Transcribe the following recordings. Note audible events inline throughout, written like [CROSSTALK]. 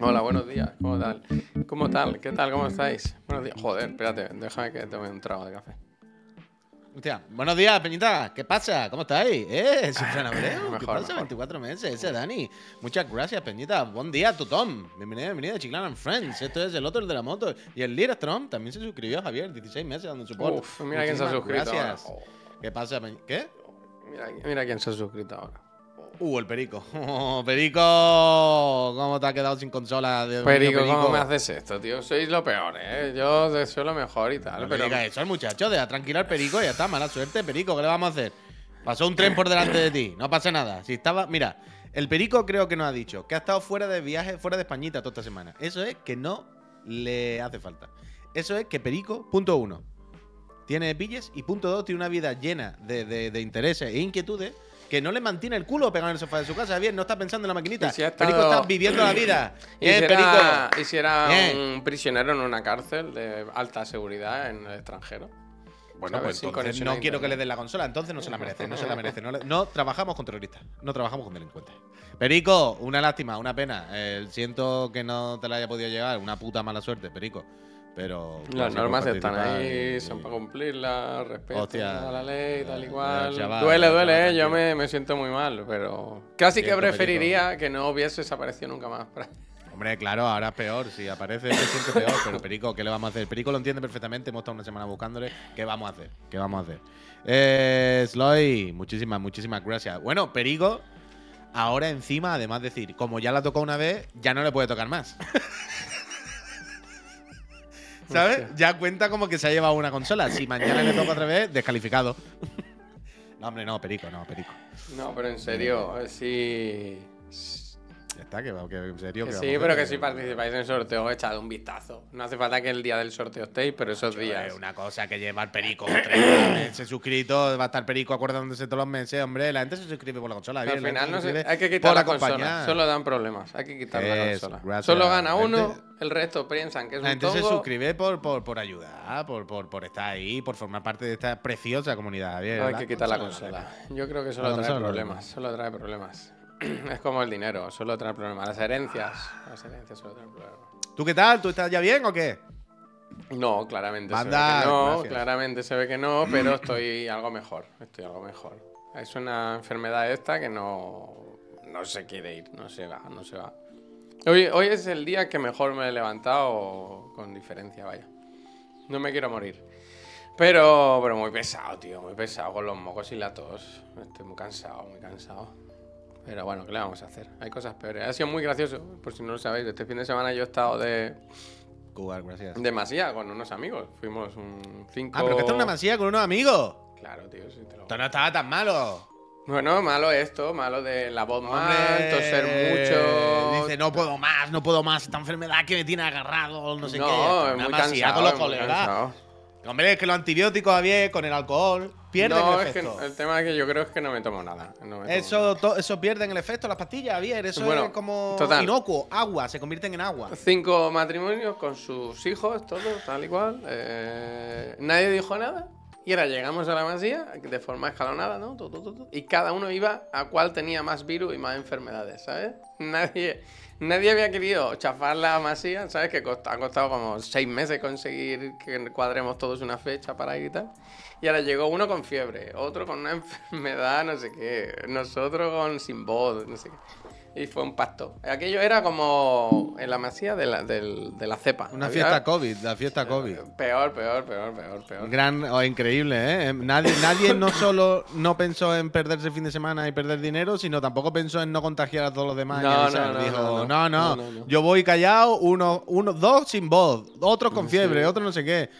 Hola, buenos días. ¿Cómo tal? ¿Cómo tal? ¿Qué tal? ¿Cómo estáis? Buenos días. Joder, espérate, déjame que tome un trago de café. Hostia, buenos días, Peñita. ¿Qué pasa? ¿Cómo estáis? ¿Eh? Abreu. [LAUGHS] ¿Qué Mejor, pasa? mejor. 24 meses, ese Dani. Muchas gracias, Peñita. Buen día, Tom. Bienvenido, bienvenido, Chiclana and Friends. Esto es el otro de la moto. Y el Liratron también se suscribió, Javier. 16 meses dando support. Uf, mira quién se ha suscrito. Gracias. ahora. ¿Qué pasa, Peñita? ¿Qué? Mira, mira quién se ha suscrito ahora. Uh, el Perico. Oh, [LAUGHS] perico, ¿cómo te ha quedado sin consola? Mío, Perico, ¿cómo me haces esto, tío? Sois lo peor, ¿eh? Yo deseo lo mejor y tal, No pero... digas eso al muchacho, deja tranquilo al Perico y ya está, mala suerte, Perico, ¿qué le vamos a hacer? Pasó un tren por delante de ti, no pasa nada. Si estaba, mira, el Perico creo que nos ha dicho que ha estado fuera de viaje, fuera de Españita toda esta semana. Eso es que no le hace falta. Eso es que Perico, punto uno, tiene pilles y punto dos, tiene una vida llena de, de- de intereses e inquietudes que no le mantiene el culo pegado en el sofá de su casa. Bien, no está pensando en la maquinita. Si ha Perico estado- está viviendo la vida. [CLEARS THROAT] Y Bien, si era, Perico. y si era un prisionero en una cárcel de alta seguridad en el extranjero. Bueno, pues entonces no quiero que le den la consola, entonces no se la merece, no se la [LAUGHS] merece. No, le- no trabajamos con terroristas, no trabajamos con delincuentes. Perico, una lástima, una pena. Eh, siento que no te la haya podido llegar, una puta mala suerte, Perico. Pero. Las normas están ahí, y- son para cumplirlas, respeto a la ley, tal y cual. chaval, duele, chaval, duele, eh, yo me, me siento muy mal, pero casi que preferiría que no hubiese desaparecido nunca más. [LAUGHS] Hombre, claro, ahora es peor. Si aparece, se siente peor. Pero [LAUGHS] Perico, ¿qué le vamos a hacer? Perico lo entiende perfectamente. Hemos estado una semana buscándole. ¿Qué vamos a hacer? ¿Qué vamos a hacer? Eh, Sloy, muchísimas, muchísimas gracias. Bueno, Perico, ahora encima, además de decir, como ya la tocó una vez, ya no le puede tocar más. [LAUGHS] ¿Sabes? Hostia. Ya cuenta como que se ha llevado una consola. Si mañana le toca otra vez, descalificado. [LAUGHS] no, hombre, no, Perico, no, Perico. No, pero en serio, eh, sí. Ya está, que, va- que en serio. Que que sí, pero que si participáis en el sorteo, echad un vistazo. No hace falta que el día del sorteo estéis, pero esos días. es una cosa que lleva el perico 30 [COUGHS] meses suscrito, va a estar perico acordándose todos los meses, hombre. La gente se suscribe por la consola. Al bien, la final no se hay que quitar la consola. Solo dan problemas. Hay que quitar la consola. gracias. Solo gana La uno, gente- el resto piensan que es La un gente se suscribe por, por, por ayudar, por, por, por estar ahí, por formar parte de esta preciosa comunidad. Bien, Hay que quitar la consola. Yo creo que solo La trae problemas. Solo trae problemas. [CLEARS THROAT] es como el dinero, solo trae problemas. Las herencias. Las herencias solo traen problemas. ¿Tú qué tal? ¿Tú estás ya bien o qué? No, claramente se ve que no. gracias. Claramente se ve que no, pero estoy algo mejor. Estoy algo mejor. Es una enfermedad esta que no, no se quiere ir, no se va, no se va. Hoy, hoy es el día que mejor me he levantado con diferencia, vaya. No me quiero morir. Pero, pero muy pesado, tío, muy pesado con los mocos y la tos. Estoy muy cansado, muy cansado. Pero bueno, ¿qué le vamos a hacer? Hay cosas peores. Ha sido muy gracioso, por si no lo sabéis. Este fin de semana yo he estado de, Cuba, gracias. de masía con unos amigos. Fuimos un 5. Ah, pero que esta es una masía con unos amigos. Claro, tío, sí te lo Esto no estaba tan malo. Bueno, malo esto, malo de la voz mal, Hombre, toser mucho. Dice, no puedo más, no puedo más. Esta enfermedad que me tiene agarrado, no sé no, qué. Una muy cansado. con los colegas. Hombre, es que los antibióticos había con el alcohol pierden no, el es que efecto. el tema es que yo creo es que no me tomo nada. no me tomo Eso, nada. eso pierden el efecto, las pastillas, Javier. Eso Bueno, es como total. inocuo, agua, se convierten en agua. Cinco matrimonios con sus hijos, todos, tal y cual. eh, nadie dijo nada. Y ahora llegamos a la masía de forma escalonada, ¿no? Tu, y cada uno iba a cuál tenía más virus y más enfermedades, ¿sabes? Nadie, nadie había querido chafar la masía, ¿sabes? Que ha costado como seis meses conseguir que cuadremos todos una fecha para ir y tal. Y ahora llegó uno con fiebre, otro con una [LAUGHS] enfermedad, no sé qué, nosotros con sin voz, no sé qué. Y fue un pacto. Aquello era como en la masía de la, de la cepa. Una Había- fiesta COVID, la fiesta COVID. Peor, peor, peor, peor, peor. Gran, oh, increíble, ¿eh? Nadie, nadie no solo no pensó en perderse el fin de semana y perder dinero, sino tampoco pensó en no contagiar a todos los demás. y No, avisar. no, no, Dijo, no, no no. no, No, no, no. yo voy callado, uno, uno, dos sin voz, otros con fiebre, otros no sé qué.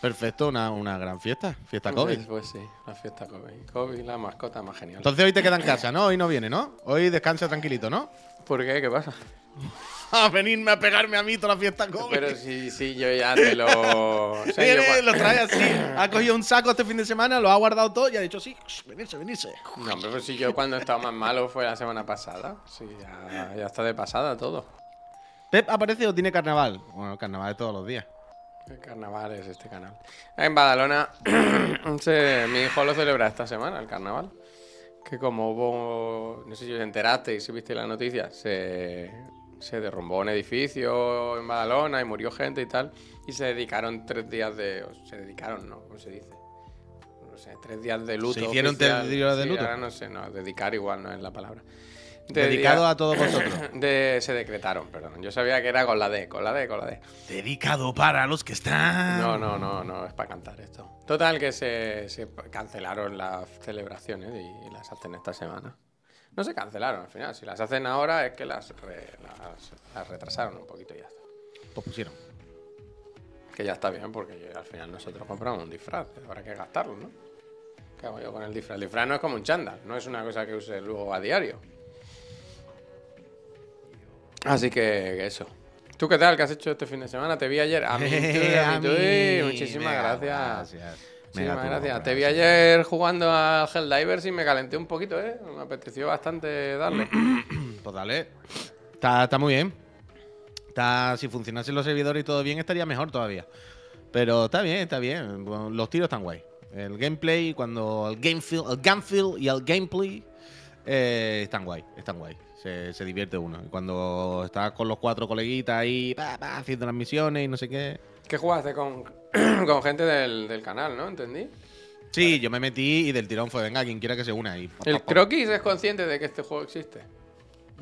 Perfecto, una, una gran fiesta, fiesta COVID. Pues, pues sí, la fiesta COVID. COVID, la mascota más genial. Entonces hoy te queda en [CLEARS THROAT] casa, ¿no? Hoy no viene, ¿no? Hoy descansa tranquilito, ¿no? ¿Por qué? ¿Qué pasa? [LAUGHS] A venirme a pegarme a mí toda la fiesta COVID. Pero sí, sí, yo ya te lo. o sea, Viene, lo trae así. [CLEARS THROAT] Ha cogido un saco este fin de semana, lo ha guardado todo y ha dicho, sí, venirse, venirse. No, hombre, pues si yo cuando estaba más malo fue la semana pasada. Sí, ya, ya está de pasada todo. ¿Pep aparece o tiene carnaval? Bueno, carnaval de todos los días. El carnaval es este canal. En Badalona, [CLEARS THROAT] se- mi hijo lo celebra esta semana, el carnaval. que como hubo, no sé si os enteraste y si viste la noticia, se, se derrumbó un edificio en Badalona y murió gente y tal, y se dedicaron tres días de, se dedicaron, ¿no? ¿Cómo se dice? No sé, tres días de luto. ¿Se hicieron oficial. tres días de Sí, luto? ahora no sé, no, dedicar igual no es la palabra. De Dedicado día- a todos vosotros. [COUGHS] de, se decretaron, perdón. Yo sabía que era con la D, con la D, con la D. Dedicado para los que están. No, no, no, no, es para cantar esto. Total, que se, se cancelaron las celebraciones y, y las hacen esta semana. No se cancelaron al final, si las hacen ahora es que las, re- las, las retrasaron un poquito y ya está. Pues pusieron. Que ya está bien porque al final nosotros compramos un disfraz, habrá que gastarlo, ¿no? ¿Qué hago yo con el disfraz? El disfraz no es como un chándal, no es una cosa que use luego a diario. Así que eso. ¿Tú qué tal? ¿Qué has hecho este fin de semana? Te vi ayer. A mí, tú, a mí, [LAUGHS] tú, mí. Muchísimas Mega gracias. Muchísimas gracias. Te vi ayer jugando a Helldivers y me calenté un poquito, ¿eh? Me apeteció bastante darle. [CLEARS THROAT] Pues dale. Está, está muy bien. Está, si funcionasen los servidores y todo bien, estaría mejor todavía. Pero está bien, está bien. Los tiros están guay. El gameplay, cuando el game feel, el gun feel y el gameplay eh, están guay, están guay. Se, se divierte uno. Cuando estás con los cuatro coleguitas ahí pa, pa, haciendo las misiones y no sé qué. ¿Qué jugaste con, [CLEARS THROAT] con gente del, del canal, no? ¿Entendí? Sí, yo me metí y del tirón fue, venga, quien quiera que se una. Y, ¿El Croquis es consciente de que este juego existe?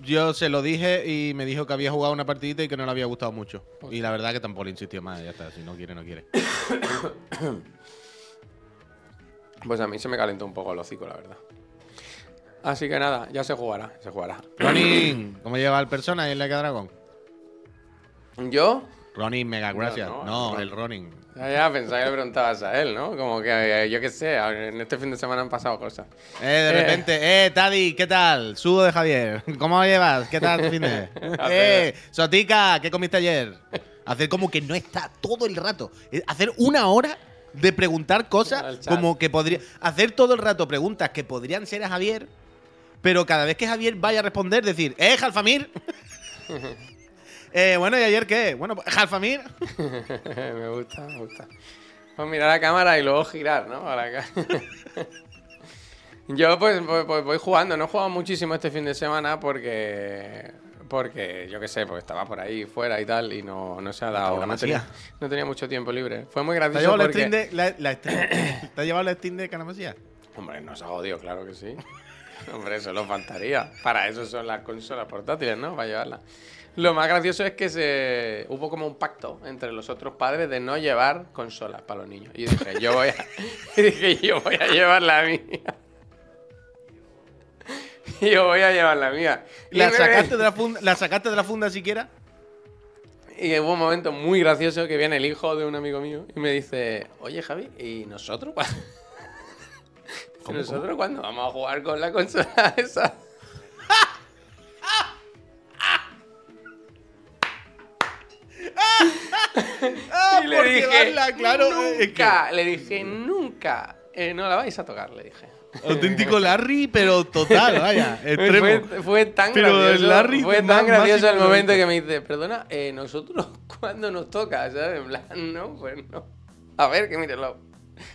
Yo se lo dije y me dijo que había jugado una partidita y que no le había gustado mucho. Y la verdad que tampoco le insistió más, ya está. Si no quiere, no quiere. [COUGHS] Pues a mí se me calentó un poco el hocico, la verdad. Así que nada, ya se jugará, se jugará. Ronin, ¿cómo lleva el persona y el Like a Dragon? ¿Yo? Ronin, mega gracias. no, No, no. el Ronin. Ya, ya, pensaba que le preguntabas a él, ¿no? Como que, eh, yo qué sé, en este fin de semana han pasado cosas. Eh, de Eh. repente, eh, Taddy, ¿qué tal? Subo de Javier. [LAUGHS] ¿Cómo lo llevas? ¿Qué tal tu fin de? [LAUGHS] eh, Sotica, ¿qué comiste ayer? Hacer como que no está todo el rato. Eh, Hacer una hora de preguntar cosas como que podría. Hacer todo el rato preguntas que podrían ser a Javier, pero cada vez que Javier vaya a responder, decir, ¡eh, Jalfamir! [LAUGHS] eh, bueno, ¿y ayer qué? Bueno, pues, Jalfamir. [LAUGHS] me gusta, me gusta. Pues mirar la cámara y luego girar, ¿no? Para acá. [LAUGHS] Yo pues, pues- pues voy jugando, no he jugado muchísimo este fin de semana porque, porque yo qué sé, pues estaba por ahí fuera y tal y no, no se ha dado, no tenía, no tenía mucho tiempo libre. Fue muy ¿Te has gracioso llevado la porque... La, la Steam- [COUGHS] ¿te has llevado la Steam de Canamasía? Hombre, nos ha jodido, claro que sí. [LAUGHS] Hombre, eso lo faltaría. Para eso son las consolas portátiles, ¿no? Para llevarlas. Lo más gracioso es que se hubo como un pacto entre los otros padres de no llevar consolas para los niños. Y dije, yo voy a, [LAUGHS] y dije, yo voy a llevar la mía. [LAUGHS] Yo voy a llevar la mía. ¿La sacaste, de la funda, ¿La sacaste de la funda siquiera? Y hubo un momento muy gracioso que viene el hijo de un amigo mío y me dice, oye Javi, ¿y nosotros ¿Cómo, ¿Nosotros cuándo vamos a jugar con la consola [LAUGHS] esa? Ah, y le dije, llevarla, claro. eh, es que- nunca, le dije, nunca, eh, no la vais a tocar, le dije. auténtico Larry, pero total, vaya, [LAUGHS] extremo. Fue, fue tan Pero gracioso, Larry fue tan gracioso el momento que me dice, perdona, eh, nosotros [LAUGHS] cuándo nos toca, ¿sabes? En plan, no, pues no. A ver, que mírelo.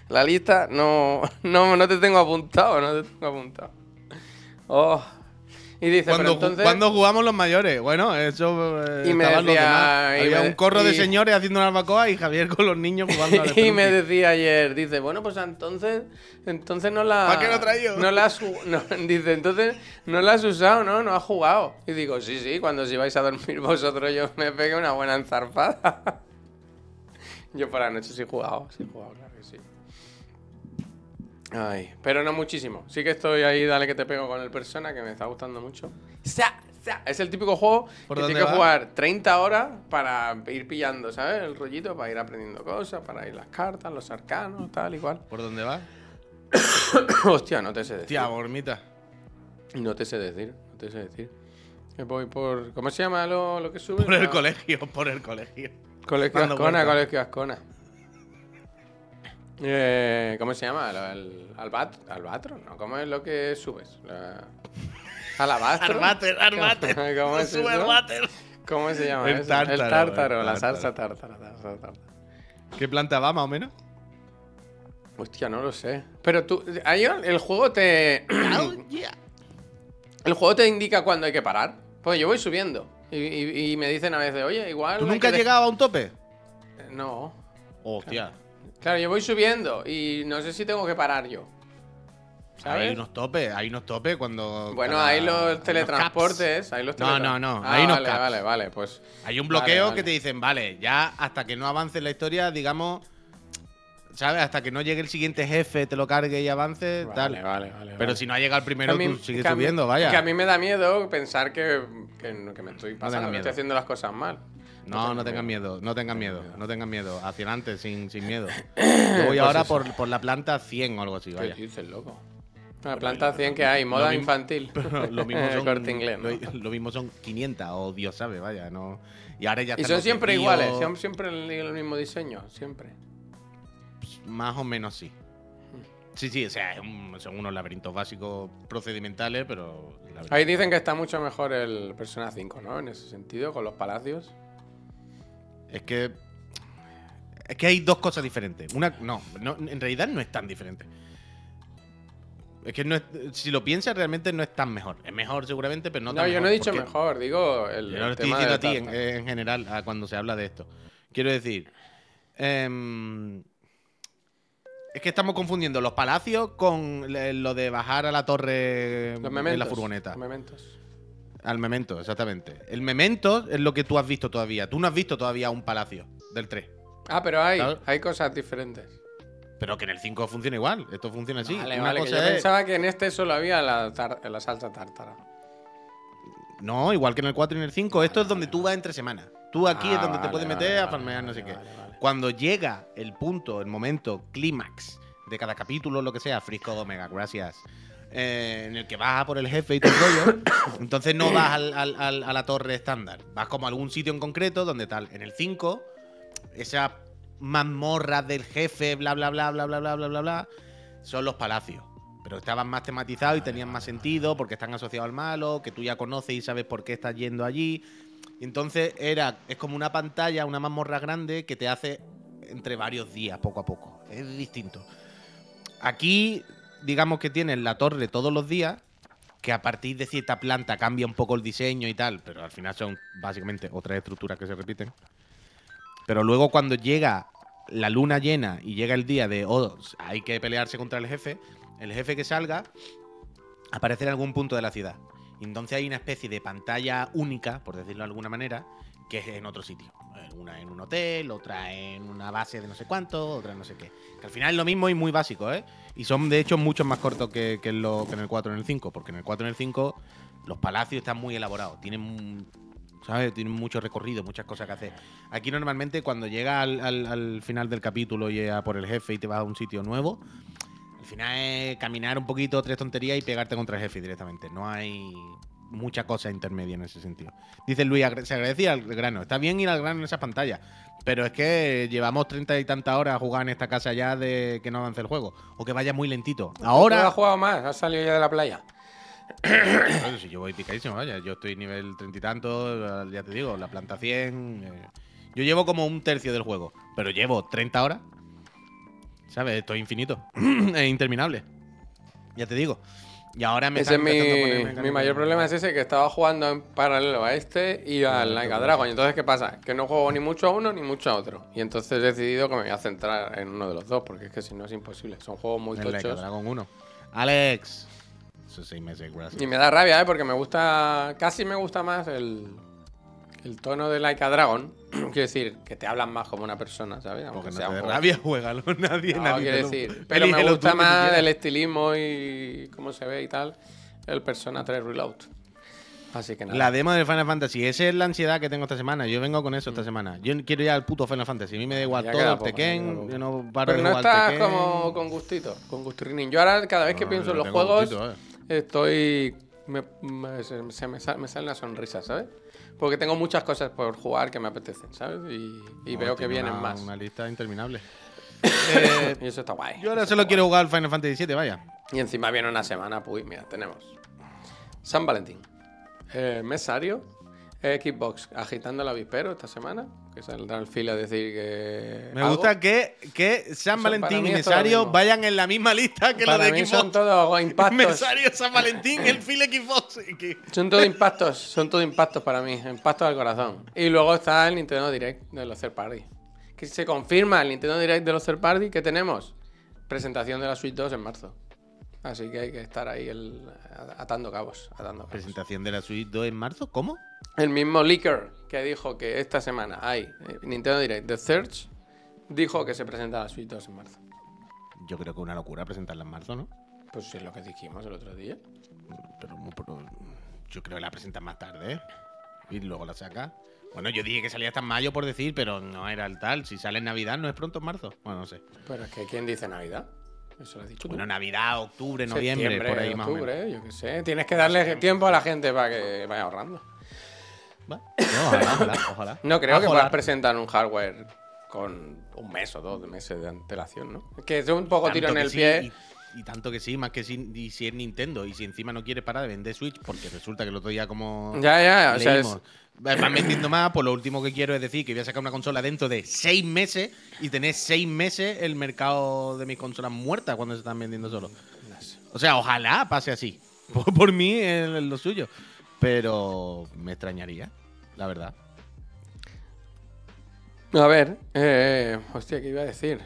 La lista no, no, no te tengo apuntado, no te tengo apuntado. Oh. Y dice, pero Cuando, ju- entonces... cuando jugamos los mayores, bueno, eso. eh, Y me los decía- demás. y Había me- un corro de señores haciendo una barbacoa y Javier con los niños jugando al [LAUGHS] y me decía ayer, dice, bueno, pues entonces, entonces no la... ¿Para qué lo traído? No la has, no, [LAUGHS] dice, entonces no la has usado, ¿no? No has jugado. Y digo, sí, sí, cuando si vais a dormir [LAUGHS] vosotros yo me pegué una buena enzarpada. yo por la noche sí he jugado, sí he jugado, claro que sí. Ay, pero no muchísimo. Sí que estoy ahí, dale que te pego con el Persona, que me está gustando mucho. Sa, sa. Es el típico juego ¿Por que tienes que va? jugar 30 horas para ir pillando, ¿sabes? El rollito, para ir aprendiendo cosas, para ir las cartas, los arcanos, tal y cual. ¿Por dónde va? [COUGHS] Hostia, no te sé decir. Tía, gormita. No te sé decir, no te sé decir. Que voy por... ¿Cómo se llama lo, lo que sube? Por el colegio, por el colegio. Colegio Ascona. Colegio Ascona. Eh, ¿Cómo se llama? El, albat, ¿Albatro? ¿No? ¿Cómo es lo que subes? La- ¿Alabastro? Armater, armater. [LAUGHS] ¿Cómo es Sube eso? armater. ¿Cómo se llama El tártaro, el tártaro, el la tártaro. salsa tártara. la salsa tártara. ¿Qué planta va, más o menos? Hostia, no lo sé. Pero tú, ahí el juego te. [COUGHS] Oh, [COUGHS] yeah. El juego te indica cuándo hay que parar. Pues yo voy subiendo. Y, y- y me dicen a veces, oye, igual. ¿Tú nunca has de- llegado a un tope? No. Hostia. Claro, yo voy subiendo y no sé si tengo que parar yo. ¿Sabes? Hay unos topes, hay unos topes cuando. Bueno, cada- hay los teletransportes. Hay los No, teletran- no, no, Ah, hay unos vale, caps. vale, vale, pues. Hay un bloqueo vale. que te dicen, vale, ya hasta que no avance la historia, digamos. ¿Sabes? Hasta que no llegue el siguiente jefe, te lo cargue y avance, Vale, tal. vale, vale. Pero si no ha llegado el primero, mí- tú sigues a mí- subiendo, vaya. Que a mí me da miedo pensar que, que, no- que me estoy pasando, tengas que estoy haciendo las cosas mal. No, no tengas tengas miedo. no tengas miedo, no tengas miedo. Hacia adelante, sin, sin miedo. [COUGHS] Yo voy Pues ahora por, por la planta 100 o algo así, ¿Qué vaya. dices, loco? La planta 100 que hay, moda infantil. [LAUGHS] Pero lo mismo [LAUGHS] son, Corte inglés, ¿no? lo, lo mismo son 500 o Dios sabe, vaya, no. Y ahora ya Y son siempre iguales, son siempre el, el mismo diseño, siempre. Más o menos sí. Sí, sí, o sea, son unos laberintos básicos procedimentales, pero. Ahí dicen que está mucho mejor el Persona 5, ¿no? En ese sentido, con los palacios. Es que. Es que hay dos cosas diferentes. Una, no, no, en realidad no es tan diferente. Es que no es- si lo piensas, realmente no es tan mejor. Es mejor seguramente, pero no No, tan yo mejor. no he dicho mejor, digo el, Yo lo el estoy diciendo a ti en, general a cuando se habla de esto. Quiero decir. em, es que estamos confundiendo los palacios con lo de bajar a la torre mementos. la furgoneta. los mementos. Al memento, exactamente. El memento es lo que tú has visto todavía. Tú no has visto todavía un palacio del 3. Ah, pero hay, hay cosas diferentes. Pero que en el 5 funciona igual. Esto funciona así. vale, Una vale, que cosa yo es- pensaba que en este solo había la, tar- la salsa tártara. No, igual que en el 4 y en el 5. Esto es donde tú vas entre semanas. Tú aquí Ah, es donde te puedes meter a farmear no sé qué. Cuando llega el punto, el momento, clímax de cada capítulo, lo que sea, Frisco Omega, gracias. Eh, en el que vas a por el jefe y todo el rollo, [COUGHS] entonces no vas al- al- al- a la torre estándar. Vas como a algún sitio en concreto donde tal. En el 5, esa mazmorra del jefe, bla, bla, bla, bla, bla, bla, bla, bla, bla, son los palacios. Pero estaban más tematizados y tenían más sentido porque están asociados al malo, que tú ya conoces y sabes por qué estás yendo allí. Y entonces era, es como una pantalla, una mazmorra grande que te hace entre varios días, poco a poco. Es distinto. Aquí, digamos que tienes la torre todos los días, que a partir de cierta planta cambia un poco el diseño y tal, pero al final son básicamente otras estructuras que se repiten. Pero luego cuando llega la luna llena y llega el día de, oh, hay que pelearse contra el jefe, el jefe que salga aparece en algún punto de la ciudad. Entonces hay una especie de pantalla única, por decirlo de alguna manera, que es en otro sitio. Eh, Una en un hotel, otra en una base de no sé cuánto, otra no sé qué. Que al final es lo mismo y muy básico, ¿eh? Y son de hecho mucho más cortos que, que en, el 4 y en el 5, porque en el 4 y en el 5 los palacios están muy elaborados, tienen, ¿sabes? Tienen mucho recorrido, muchas cosas que hacer. Aquí normalmente cuando llega al, al- al final del capítulo y a por el jefe y te vas a un sitio nuevo, al final es caminar un poquito, tres tonterías y pegarte contra el jefe directamente. No hay mucha cosa intermedia en ese sentido. Dice Luis, se agradecía al grano. Está bien ir al grano en esas pantallas. Pero es que llevamos treinta y tantas horas a jugar en esta casa ya de que no avance el juego. O que vaya muy lentito. ¿Tú Ahora. has jugado más? ¿Has salido ya de la playa? Claro, si yo voy picadísimo, vaya. Yo estoy nivel treinta y tanto, ya te digo, la planta 100. eh. Yo llevo como un tercio del juego. Pero llevo 30 horas. ¿Sabes? Esto es infinito. [CLEARS THROAT] es interminable. Ya te digo. Y ahora me Ese es mi, mayor problema es ese, que estaba jugando en paralelo a este y al Like a Dragon. Y entonces, ¿qué pasa? Que no juego ni mucho a uno ni mucho a otro. Y entonces he decidido que me voy a centrar en uno de los dos, porque es que si no es imposible. Son juegos muy El Like a tochos. Dragon 1. Alex. Y me da rabia, ¿eh? Porque me gusta. Casi me gusta más el. El tono de Like a Dragon. [CLEARS THROAT] quiero decir, que te hablan más como una persona, ¿sabes? Aunque Porque no sea te un juego. rabia, juégalo. [LAUGHS] Nadie, No, nadie. quiero te lo- decir. Pero me Elígelo tú gusta que tú más quieras. el estilismo y cómo se ve y tal. El Persona 3 Reload. Así que nada. La demo del Final Fantasy. Esa es la ansiedad que tengo esta semana. Yo vengo con eso esta semana. Yo quiero ir al puto Final Fantasy. A mí me da igual Mm. Ya todo queda el poco, ya queda Tekken. poco. Yo no paro Pero de no jugar estás Tekken. como con gustito, con gusturrinín. Yo ahora, cada vez que No, pienso yo en los tengo juegos, gustito, eh. estoy. Me, me- se, se me, sal- me sale una sonrisa, ¿sabes? Porque tengo muchas cosas por jugar que me apetecen, ¿sabes? Y, y No, veo que vienen una- más. Una lista interminable. [COUGHS] Eh, Y eso está guay. yo ahora solo quiero jugar al Final Fantasy VII, vaya. Y encima viene una semana, pues mira, tenemos San Valentín, eh, Mesario, Xbox agitando el avispero esta semana, que saldrá el filo a decir que. Me algo. gusta que, que San Valentín y Mesario vayan en la misma lista que Para los de son Xbox. todos [LAUGHS] impactos. Mesario, San Valentín, el fil Xbox. Son todos impactos, son todos impactos para mí, impactos al corazón. Y luego está el Nintendo Direct de los third party. Que se confirma el Nintendo Direct de los third party que tenemos presentación de la Switch 2 en marzo. Así que hay que estar ahí el- atando cabos, atando cabos. Presentación de la Switch 2 en marzo, ¿cómo? El mismo leaker que dijo que esta semana hay eh, Nintendo Direct de Search dijo que se presenta la Switch 2 en marzo. Yo creo que una locura presentarla en marzo, ¿no? Pues es lo que dijimos el otro día. Pero, pero yo creo que la presentan más tarde, ¿eh? Y luego la saca. Bueno, yo dije que salía hasta en mayo por decir, pero no era el tal. Si sale en Navidad, ¿no es pronto en marzo? Bueno, no sé. Pero es que ¿quién dice Navidad? Eso lo has dicho tú. Bueno, Navidad, octubre, noviembre, Septiembre, por ahí más o menos. octubre, yo qué sé. Tienes que darle tiempo a la gente para que vaya ahorrando. No, ojalá, ojalá, ojalá. No creo que puedas presentar un hardware con un mes o dos meses de antelación, ¿no? Que es un poco tiro en el sí, pie. Y, y tanto que sí, más que si, y si es Nintendo. Y si encima no quiere parar de vender Switch, porque resulta que el otro día como Ya, ya, o sea, es- van vendiendo más, pues lo último que quiero es decir que voy a sacar una consola dentro de seis meses y tener seis meses el mercado de mis consolas muertas cuando se están vendiendo solo. O sea, ojalá pase así. [LAUGHS] Por, por mí es lo suyo. Pero me extrañaría, la verdad. A ver, eh, hostia, ¿qué iba a decir?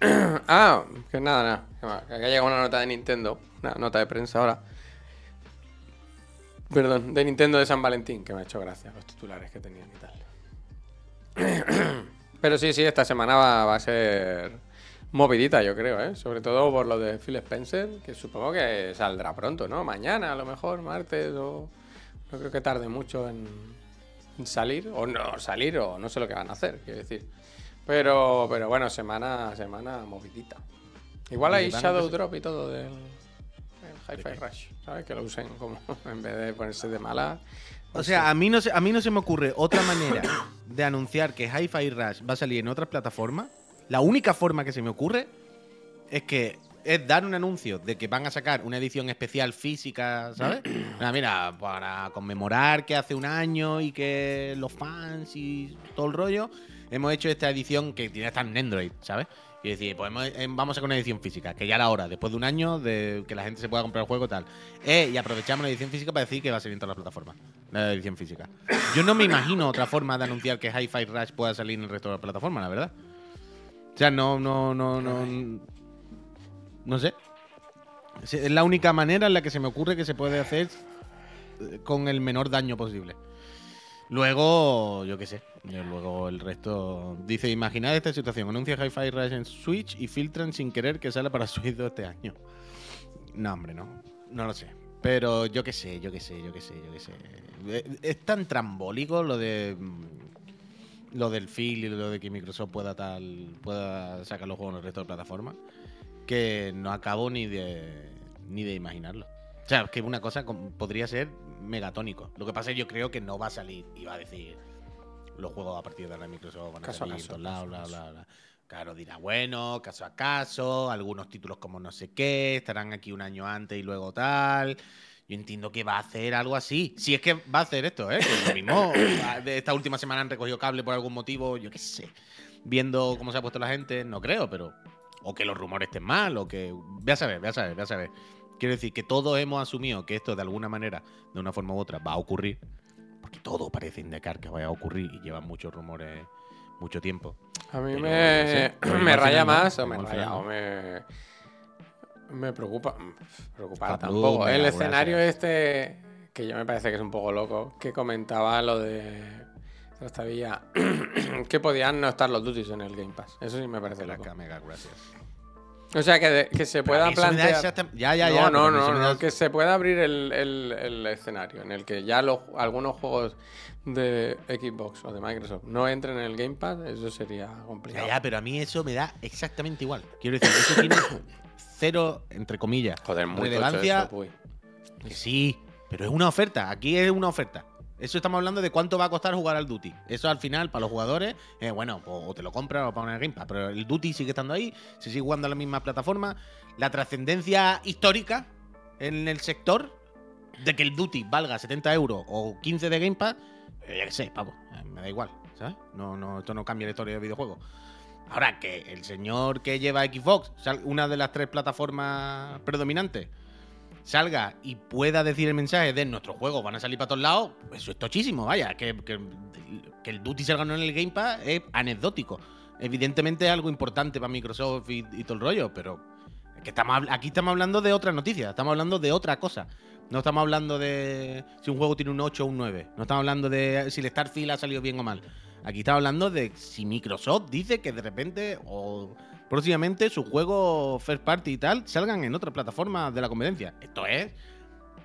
[CLEARS THROAT] ah, que nada, nada. que va, Que ha llegado una nota de Nintendo, una nota de prensa ahora. Perdón, de Nintendo de San Valentín, que me ha hecho gracia los titulares que tenían y tal. [CLEARS THROAT] Pero sí, sí, esta semana va, va a ser movidita, yo creo, ¿eh? Sobre todo por lo de Phil Spencer, que supongo que saldrá pronto, ¿no? Mañana, a lo mejor, martes, o... No creo que tarde mucho en, en salir, o no salir, o no sé lo que van a hacer, quiero decir. Pero, pero bueno, semana, semana movidita. Igual hay Shadow Drop y todo del, del Hi-Fi Rush, ¿sabes? Que lo usen como [LAUGHS] en vez de ponerse de mala. O sea, a mí, no se, a mí no se me ocurre otra manera [COUGHS] de anunciar que Hi-Fi Rush va a salir en otras plataformas. La única forma que se me ocurre es que es dar un anuncio de que van a sacar una edición especial física, ¿sabes? [CLEARS THROAT] Ah, mira, para conmemorar que hace un año y que los fans y todo el rollo, hemos hecho esta edición que tiene hasta en Android, ¿sabes? Y decir, pues eh, vamos a sacar una edición física, que ya era hora, después de un año de que la gente se pueda comprar el juego y tal. Eh, y aprovechamos la edición física para decir que va a salir en todas las plataformas. La edición física. Yo no me imagino otra forma de anunciar que Hi-Fi Rush pueda salir en el resto de las plataformas, la verdad. O sea, no, no, no, no. No sé. Es- la única manera en la que se me ocurre que se puede hacer eh, con el menor daño posible. Luego, yo qué sé. Luego el resto. Dice: Imaginad esta situación. Anuncia Hi-Fi Rush en Switch y filtran sin querer que sale para [LAUGHS] Switch 2 este año. No, hombre, no. No lo sé. Pero yo qué sé, yo qué sé, yo qué sé, yo qué sé. Eh, Es tan trambólico lo de. mm, Lo del feel y lo de que Microsoft pueda tal. pueda sacar los juegos en el resto de plataformas. Que no acabo ni de. ni de imaginarlo. O sea, que una cosa podría ser megatónico. Lo que pasa es que yo creo que no va a salir y va a decir los juegos a partir de ahora de Microsoft van a Caso salir en caso, todos lados, caso a bla, bla, bla. Claro, dirá, bueno, caso a caso, algunos títulos como no sé qué, estarán aquí un año antes y luego tal. Yo entiendo que va a hacer algo así. Si es que va a hacer esto, ¿eh? Que lo mismo, [COUGHS] esta última semana han recogido cable por algún motivo, yo qué sé. Viendo cómo se ha puesto la gente, no creo, pero. O que los rumores estén mal, o que. Ve a saber, ve a saber, ve a saber. Quiero decir que todos hemos asumido que esto de alguna manera, de una forma u otra, va a ocurrir. Porque todo parece indicar que vaya a ocurrir y llevan muchos rumores mucho tiempo. A mí Pero, me, no sé, pero me raya más o me raya o me, me preocupa. Preocupar tampoco. El escenario este, que yo me parece que es un poco loco, que comentaba lo de Trastavilla, [CLEARS THROAT] que podían no estar los duties en el Game Pass. Eso sí me parece loco. Mega, gracias. O sea, que, de- que se pueda plantear... exactam- Ya, ya, no, ya. no, no, no, que se pueda abrir el, el- el escenario en el que ya los, algunos juegos de Xbox o de Microsoft no entren en el Game Pass, eso sería Ya, complicado. ya, pero a mí eso me da exactamente igual. Quiero decir, eso tiene [COUGHS] cero, entre comillas, Joder, muy relevancia. eso, uy. Que sí, pero es una oferta. Aquí es una oferta. Eso estamos hablando de cuánto va a costar jugar al Duty. Eso al final, para los jugadores, eh, bueno, o te lo compras o pones el Game Pass. Pero el Duty sigue estando ahí, se sigue jugando en la misma plataforma. La trascendencia histórica en el sector de que el Duty valga 70 euros o 15 de Game Pass, eh, ya que sé, pavo, eh, me da igual, ¿sabes? No, no, esto no cambia la historia del videojuego. Ahora que el señor que lleva Xbox, una de las tres plataformas predominantes, salga y pueda decir el mensaje de nuestros juegos van a salir para todos lados, pues eso es tochísimo, vaya. Que, que- el Duty salga no en el Game Pass es anecdótico. Evidentemente es algo importante para Microsoft y, todo el rollo, pero que estamos, aquí estamos hablando de otra noticia, estamos hablando de otra cosa. No estamos hablando de si un juego tiene un 8 o un 9. No estamos hablando de si el Starfield ha salido bien o mal. Aquí estamos hablando de si Microsoft dice que de repente próximamente sus juegos first party y tal salgan en otras plataformas de la competencia. Esto es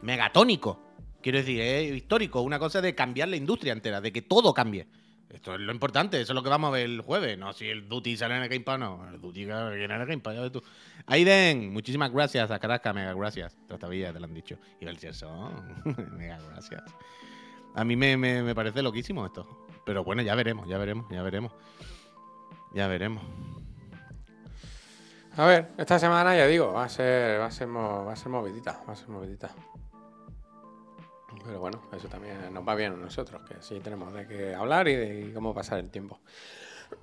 megatónico. Quiero decir, es histórico. Una cosa de cambiar la industria entera, de que todo cambie. Esto es lo importante, eso es lo que vamos a ver el jueves. No si el Duty sale en el Game Pass, no. El Duty viene en el Game Pass, ya ves tú. Aiden, muchísimas gracias a Carasca, mega gracias. Todavía te lo han dicho. Y el [LAUGHS] mega gracias. A mí me, me- me parece loquísimo esto. Pero bueno, ya veremos, ya veremos, ya veremos. Ya veremos. A ver, esta semana ya digo, va a ser, va a ser, va a ser movidita, va a ser movidita. Pero bueno, eso también nos va bien a nosotros, que sí tenemos de qué hablar y de cómo pasar el tiempo.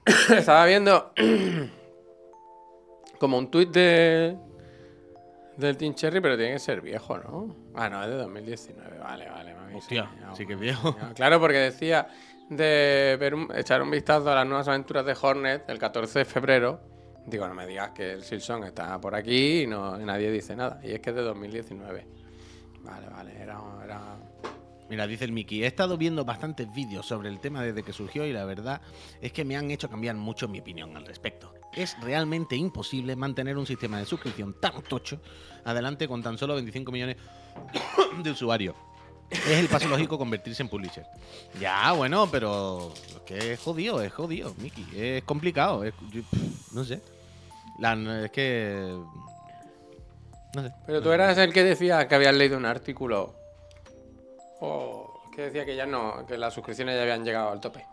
[COUGHS] Estaba viendo [COUGHS] como un tuit de del Team Cherry, pero tiene que ser viejo, ¿no? Ah, no, es de 2019, vale, vale. me habéis Hostia, engañado, sí que es viejo. Claro, porque decía de ver un- echar un vistazo a las nuevas aventuras de Hornet el 14 de febrero. Digo, no me digas que el Silson está por aquí y, no, nadie dice nada. Y es que es de 2019. Vale, vale, era, era Mira, dice el Mickey, he estado viendo bastantes vídeos sobre el tema desde que surgió y la verdad es que me han hecho cambiar mucho mi opinión al respecto. Es realmente imposible mantener un sistema de suscripción tan tocho adelante con tan solo 25 millones [COUGHS] de usuarios. Es el paso lógico convertirse en publisher. Ya, bueno, pero es que es jodido, es jodido, Mickey. Es complicado, no sé. Es que... No sé. Pero tú eras el que decía que habías leído un artículo. O que decía que ya no, que las suscripciones ya habían llegado al tope.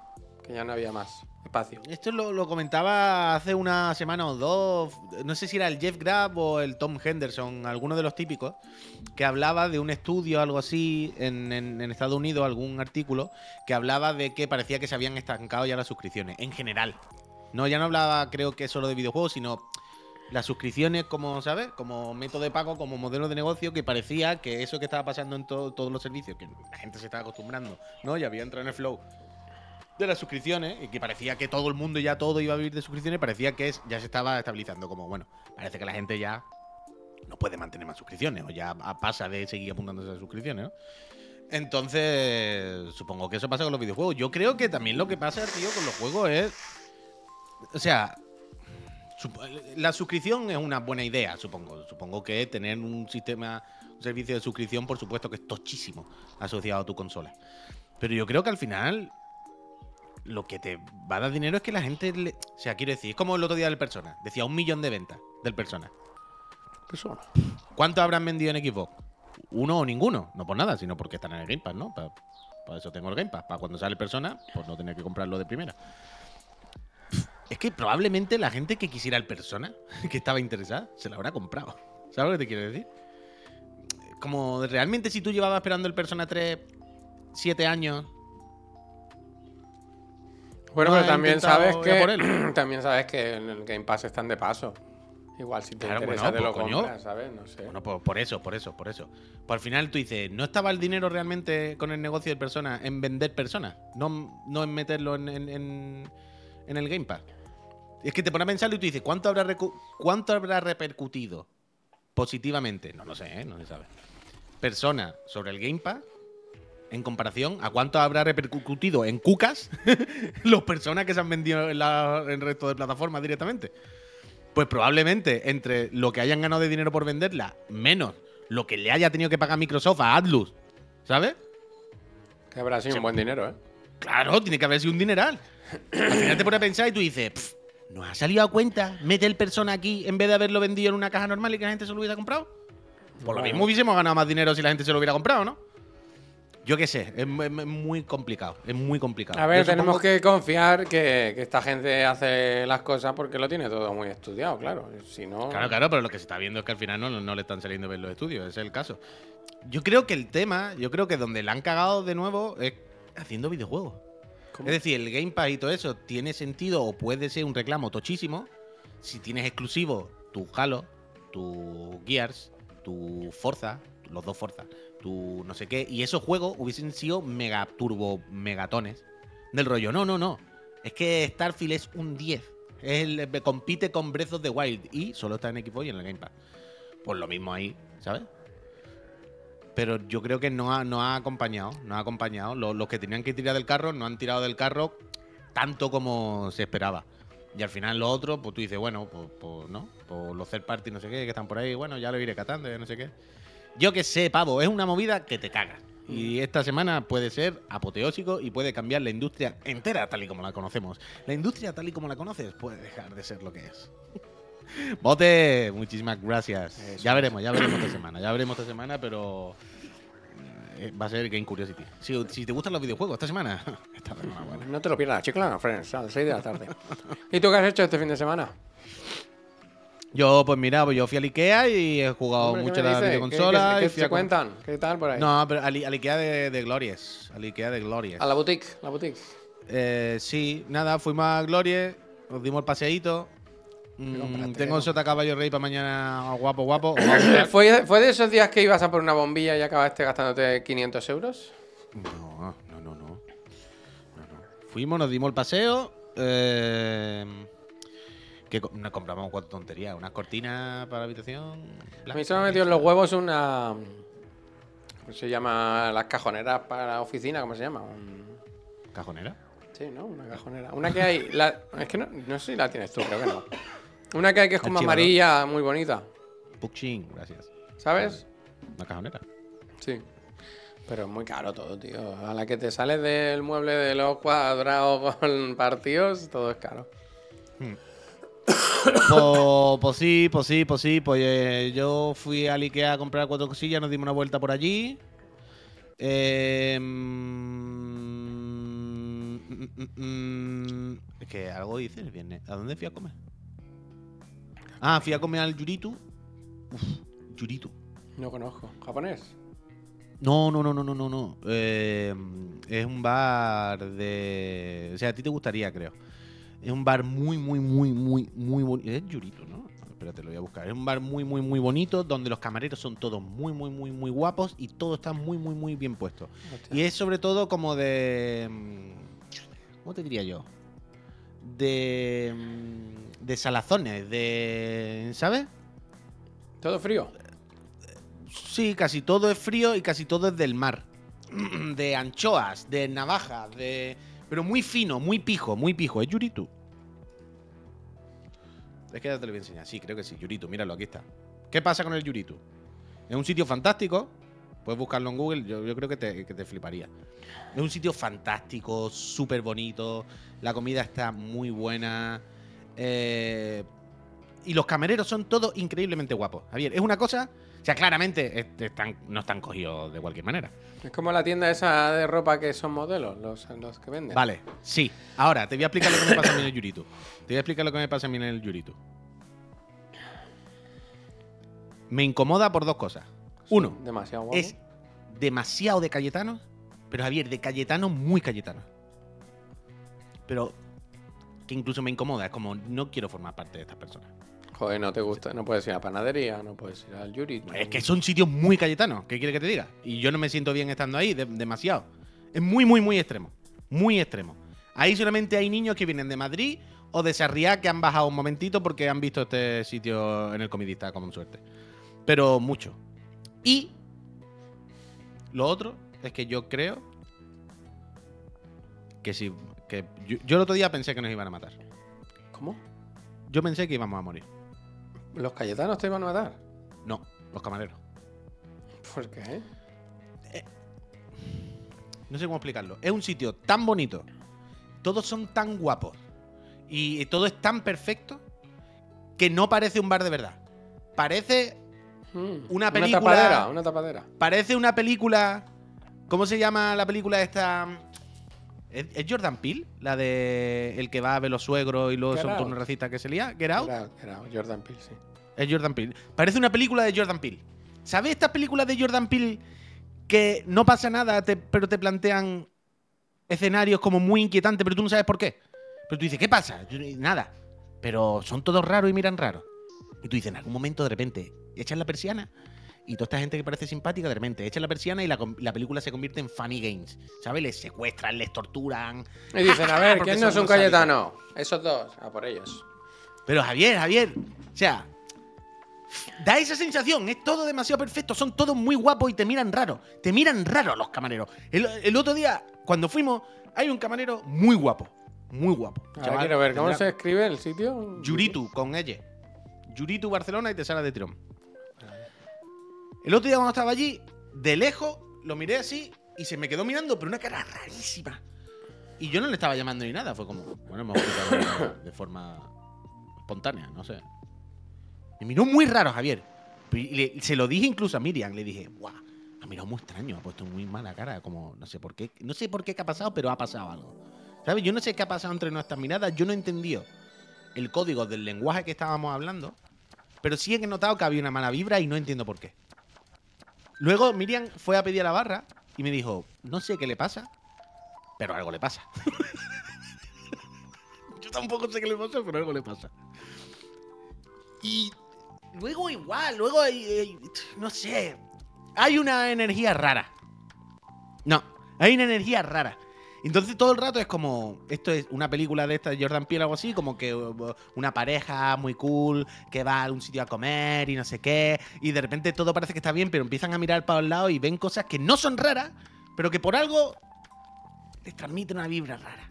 Que ya no había más espacio. Esto lo, comentaba hace una semana o dos. No sé si era el Jeff Grabb o el Tom Henderson, alguno de los típicos, que hablaba de un estudio, algo así, en Estados Unidos, algún artículo, que hablaba de que parecía que se habían estancado ya las suscripciones, en general. No, ya no hablaba, creo que solo de videojuegos, sino las suscripciones como, ¿sabes? Como método de pago, como modelo de negocio, que parecía que eso que estaba pasando en to- todos los servicios, que la gente se estaba acostumbrando, ¿no? Ya había entrado en el flow de las suscripciones y que parecía que todo el mundo ya todo iba a vivir de suscripciones, parecía que es, ya se estaba estabilizando. Como, bueno, parece que la gente ya no puede mantener más suscripciones o ya pasa de seguir apuntándose a suscripciones. Entonces, supongo que eso pasa con los videojuegos. Yo creo que también lo que pasa, tío, con los juegos es. O sea, la suscripción es una buena idea, supongo. Supongo que tener un sistema, un servicio de suscripción, por supuesto que es tochísimo asociado a tu consola. Pero yo creo que al final lo que te va a dar dinero es que la gente. le- O sea, quiero decir, es como el otro día del Persona. Decía un millón de ventas del Persona. Persona. ¿Cuánto habrán vendido en Xbox? Uno o ninguno. No por nada, sino porque están en el Game Pass, ¿no? Pa- Para, eso tengo el Game Pass. Para cuando sale Persona, pues no tener que comprarlo de primera. Es que probablemente la gente que quisiera el Persona, [LAUGHS] que estaba interesada, se lo habrá comprado. ¿Sabes lo que te quiero decir? Como realmente si tú llevabas esperando el Persona 3 siete años Bueno, No pero también sabes que por [CLEARS THROAT] también sabes que en el Game Pass están de paso. Igual si te Claro, interesa bueno, te lo pues, coño. compras, ¿sabes? No sé. Bueno, por, por eso, por eso, por eso. Pues al final tú dices, ¿no estaba el dinero realmente con el negocio de personas en vender personas? No, no en meterlo en, en- en- en el Game Pass. Es que te pones a pensarlo y tú dices, ¿cuánto habrá, ¿cuánto habrá repercutido positivamente? No lo sé, ¿eh? no se sabe. Persona sobre el Game Pass en comparación a cuánto habrá repercutido en cucas [LAUGHS] los personas que se han vendido en, la- en el resto de plataformas directamente. Pues probablemente entre lo que hayan ganado de dinero por venderla, menos lo que le haya tenido que pagar Microsoft a Atlus, ¿sabes? Que habrá sido un buen dinero, ¿eh? Claro, tiene que haber sido un dineral. Al final te pones a pensar y tú dices, "Pff, ¿nos ha salido a cuenta? Mete el persona aquí en vez de haberlo vendido en una caja normal y que la gente se lo hubiera comprado. Por lo mismo hubiésemos ganado más dinero si la gente se lo hubiera comprado, ¿no? Yo qué sé, es, mu- es muy complicado, es muy complicado. A ver, Yo tenemos supongo- que confiar que, que esta gente hace las cosas porque lo tiene todo muy estudiado, claro. Si no. Claro, claro, pero lo que se está viendo es que al final no, no le están saliendo bien los estudios, ese es el caso. Yo creo que el tema, yo creo que donde la han cagado de nuevo es haciendo videojuegos. ¿Cómo? Es decir, el Game Pass y todo eso tiene sentido o puede ser un reclamo tochísimo si tienes exclusivo tu Halo, tu Gears, tu Forza, los dos Forza, tu no sé qué, y esos juegos hubiesen sido mega turbo megatones del rollo. No, no, no. Es que Starfield es un 10. Es el- compite con Breath of the Wild y solo está en equipo y en el Game Pass. Pues lo mismo ahí, ¿sabes? Pero yo creo que no ha, no ha acompañado, no ha acompañado. Los, los que tenían que tirar del carro no han tirado del carro tanto como se esperaba. Y al final lo otro, pues tú dices, bueno, pues, pues no, pues los third party no sé qué, que están por ahí, bueno, ya lo iré catando, ya no sé qué. Yo que sé, pavo, es una movida que te caga. Y esta semana puede ser apoteósico y puede cambiar la industria entera tal y como la conocemos. La industria tal y como la conoces puede dejar de ser lo que es. [LAUGHS] Bote, muchísimas gracias. Eso ya veremos, ya veremos esta semana, ya veremos esta semana, pero eh, va a ser Game Curiosity. Si, si te gustan los videojuegos esta semana, [LAUGHS] esta es una buena. No te lo pierdas, chiclana, Friends, a las 6 de la tarde. [LAUGHS] ¿Y tú qué has hecho este fin de semana? Yo, pues mira, pues yo fui al Ikea y he jugado Hombre, ¿qué mucho la videoconsola. ¿Qué, qué- y qué fui a se com- cuentan? ¿Qué tal por ahí? No, pero al, al Ikea de, de Glorious. Al Ikea de Glorious. A la boutique, la boutique. Eh, sí, nada, fuimos a Glorious, nos dimos el paseíto. Mm, tengo sota caballo rey para mañana guapo, guapo. [COUGHS] ¿Fue, ¿Fue de esos días que ibas a por una bombilla y acabaste gastándote 500 euros? No, no, no, no. No, no. Fuimos, nos dimos el paseo. eh, que nos compramos cuatro tonterías. Unas cortinas para la habitación. A mí se me ha metido en los huevos una. ¿Cómo se llama? Las cajoneras para la oficina, ¿cómo se llama? Un- ¿Cajonera? Sí, ¿no? Una cajonera. Una que hay. la- Es que no, no sé si la tienes tú, creo que no. Una que hay que es como amarilla, muy bonita. Puching, gracias. ¿Sabes? Una cajonera. Sí. Pero es muy caro todo, tío. A la que te sales del mueble de los cuadrados con partidos, todo es caro. Pues, pues sí, pues sí, pues sí. Pues eh, yo fui al Ikea a comprar cuatro cosillas, nos dimos una vuelta por allí. Eh, mm, mm, mm, mm, es que algo dice el viernes. ¿A dónde fui a comer? Ah, fui a comer al Yuritu. Uf, Yuritu. No conozco. ¿Japonés? No, no, no, no, no, no, no. Eh, es un bar de. O sea, a ti te gustaría, creo. Es un bar muy, muy, muy, muy, muy bonito. Es Yurito, ¿no? Espérate, lo voy a buscar. Es un bar muy, muy, muy bonito donde los camareros son todos muy, muy, muy, muy guapos y todo está muy, muy, muy bien puesto. Hostia. Y es sobre todo como de. mm, ¿Cómo te diría yo? De. mm, De salazones, de. ¿Sabes? ¿Todo frío? Sí, casi todo es frío y casi todo es del mar. [CLEARS THROAT] De anchoas, de navajas, de. Pero muy fino, muy pijo, muy pijo. ¿Es Yuritu? Es que ya te lo voy a enseñar. Sí, creo que sí. Yuritu, míralo, aquí está. ¿Qué pasa con el Yuritu? Es un sitio fantástico. Puedes buscarlo en Google, yo, creo que te, que te fliparía. Es un sitio fantástico, súper bonito. La comida está muy buena. eh, y los camareros son todos increíblemente guapos. Javier, es una cosa. O sea, claramente est- están, no están cogidos de cualquier manera. Es como la tienda esa de ropa que son modelos, los, los que venden. Vale, sí. Ahora, te voy a explicar lo que me pasa a mí en el Yuritu. Te voy a explicar lo que me pasa a mí en el Yuritu. Me incomoda por dos cosas. Uno, Demasiado guapo. es demasiado de Cayetano, pero Javier, de Cayetano muy Cayetano. Pero que incluso me incomoda, es como no quiero formar parte de estas personas. Joder, no te gusta. No puedes ir a la panadería, no puedes ir al Yuri. Es que son sitios muy Cayetanos, ¿qué quiere que te diga? Y yo no me siento bien estando ahí, de- demasiado. Es muy, muy, muy extremo. Muy extremo. Ahí solamente hay niños que vienen de Madrid o de Sarriá que han bajado un momentito porque han visto este sitio en el comidista, con suerte. Pero mucho. Y lo otro es que yo creo que si. Que yo, yo el otro día pensé que nos iban a matar. ¿Cómo? Yo pensé que íbamos a morir. ¿Los cayetanos te iban a matar? No, los camareros. ¿Por qué? No sé cómo explicarlo. Es un sitio tan bonito. Todos son tan guapos. Y todo es tan perfecto que no parece un bar de verdad. Parece, Mm, Una película- Una tapadera, una tapadera. parece una película. ¿Cómo se llama la película esta? ¿Es, es Jordan Peele? La de el que va a ver los suegros y luego Get son Out. unos racistas que se lía. Get Out. Era, era Jordan Peele, sí. Es Jordan Peele. Parece una película de Jordan Peele. ¿Sabes estas películas de Jordan Peele que no pasa nada, te- pero te plantean escenarios como muy inquietantes, pero tú no sabes por qué? Pero tú dices, ¿qué pasa? Yo- Nada. Pero son todos raros y miran raro. Y tú dices, en algún momento de repente, echan la persiana y toda esta gente que parece simpática, de repente echan la persiana y la, la película se convierte en funny games. ¿Sabes? Les secuestran, les torturan. Y dicen, a ver, [LAUGHS] ¿quién no es un. Cayetano? Esos dos, a por ellos. Pero Javier, Javier, o sea, da esa sensación, es todo demasiado perfecto, son todos muy guapos y te miran raro, te miran raro los camareros. El, el otro día, cuando fuimos, hay un camarero muy guapo, muy guapo. Ahora Chaval, quiero ver, ¿cómo tendrá- se escribe el sitio? Yuritu, con ella. Yuritu Barcelona y te sale de tirón. El otro día cuando estaba allí, de lejos, lo miré así y se me quedó mirando, pero una cara rarísima. Y yo no le estaba llamando ni nada, fue como, bueno, hemos quitado de forma espontánea, no sé. Me miró muy raro, Javier. Se lo dije incluso a Miriam, le dije, guau, ha mirado muy extraño, ha puesto muy mala cara, como no sé por qué, no sé por qué qué ha pasado, pero ha pasado algo. ¿Sabes? Yo no sé qué ha pasado entre nuestras miradas, yo no he entendido el código del lenguaje que estábamos hablando, pero sí he notado que había una mala vibra y no entiendo por qué. Luego Miriam fue a pedir a la barra y me dijo, no sé qué le pasa, pero algo le pasa. [LAUGHS] Yo tampoco sé qué le pasa, pero algo le pasa. Y luego igual, luego hay- no sé, hay una energía rara. No, hay una energía rara. Entonces todo el rato es como, esto es una película de esta de Jordan Peele o algo así, como que uh, una pareja muy cool que va a un sitio a comer y no sé qué, y de repente todo parece que está bien, pero empiezan a mirar para un lado y ven cosas que no son raras, pero que por algo les transmiten una vibra rara.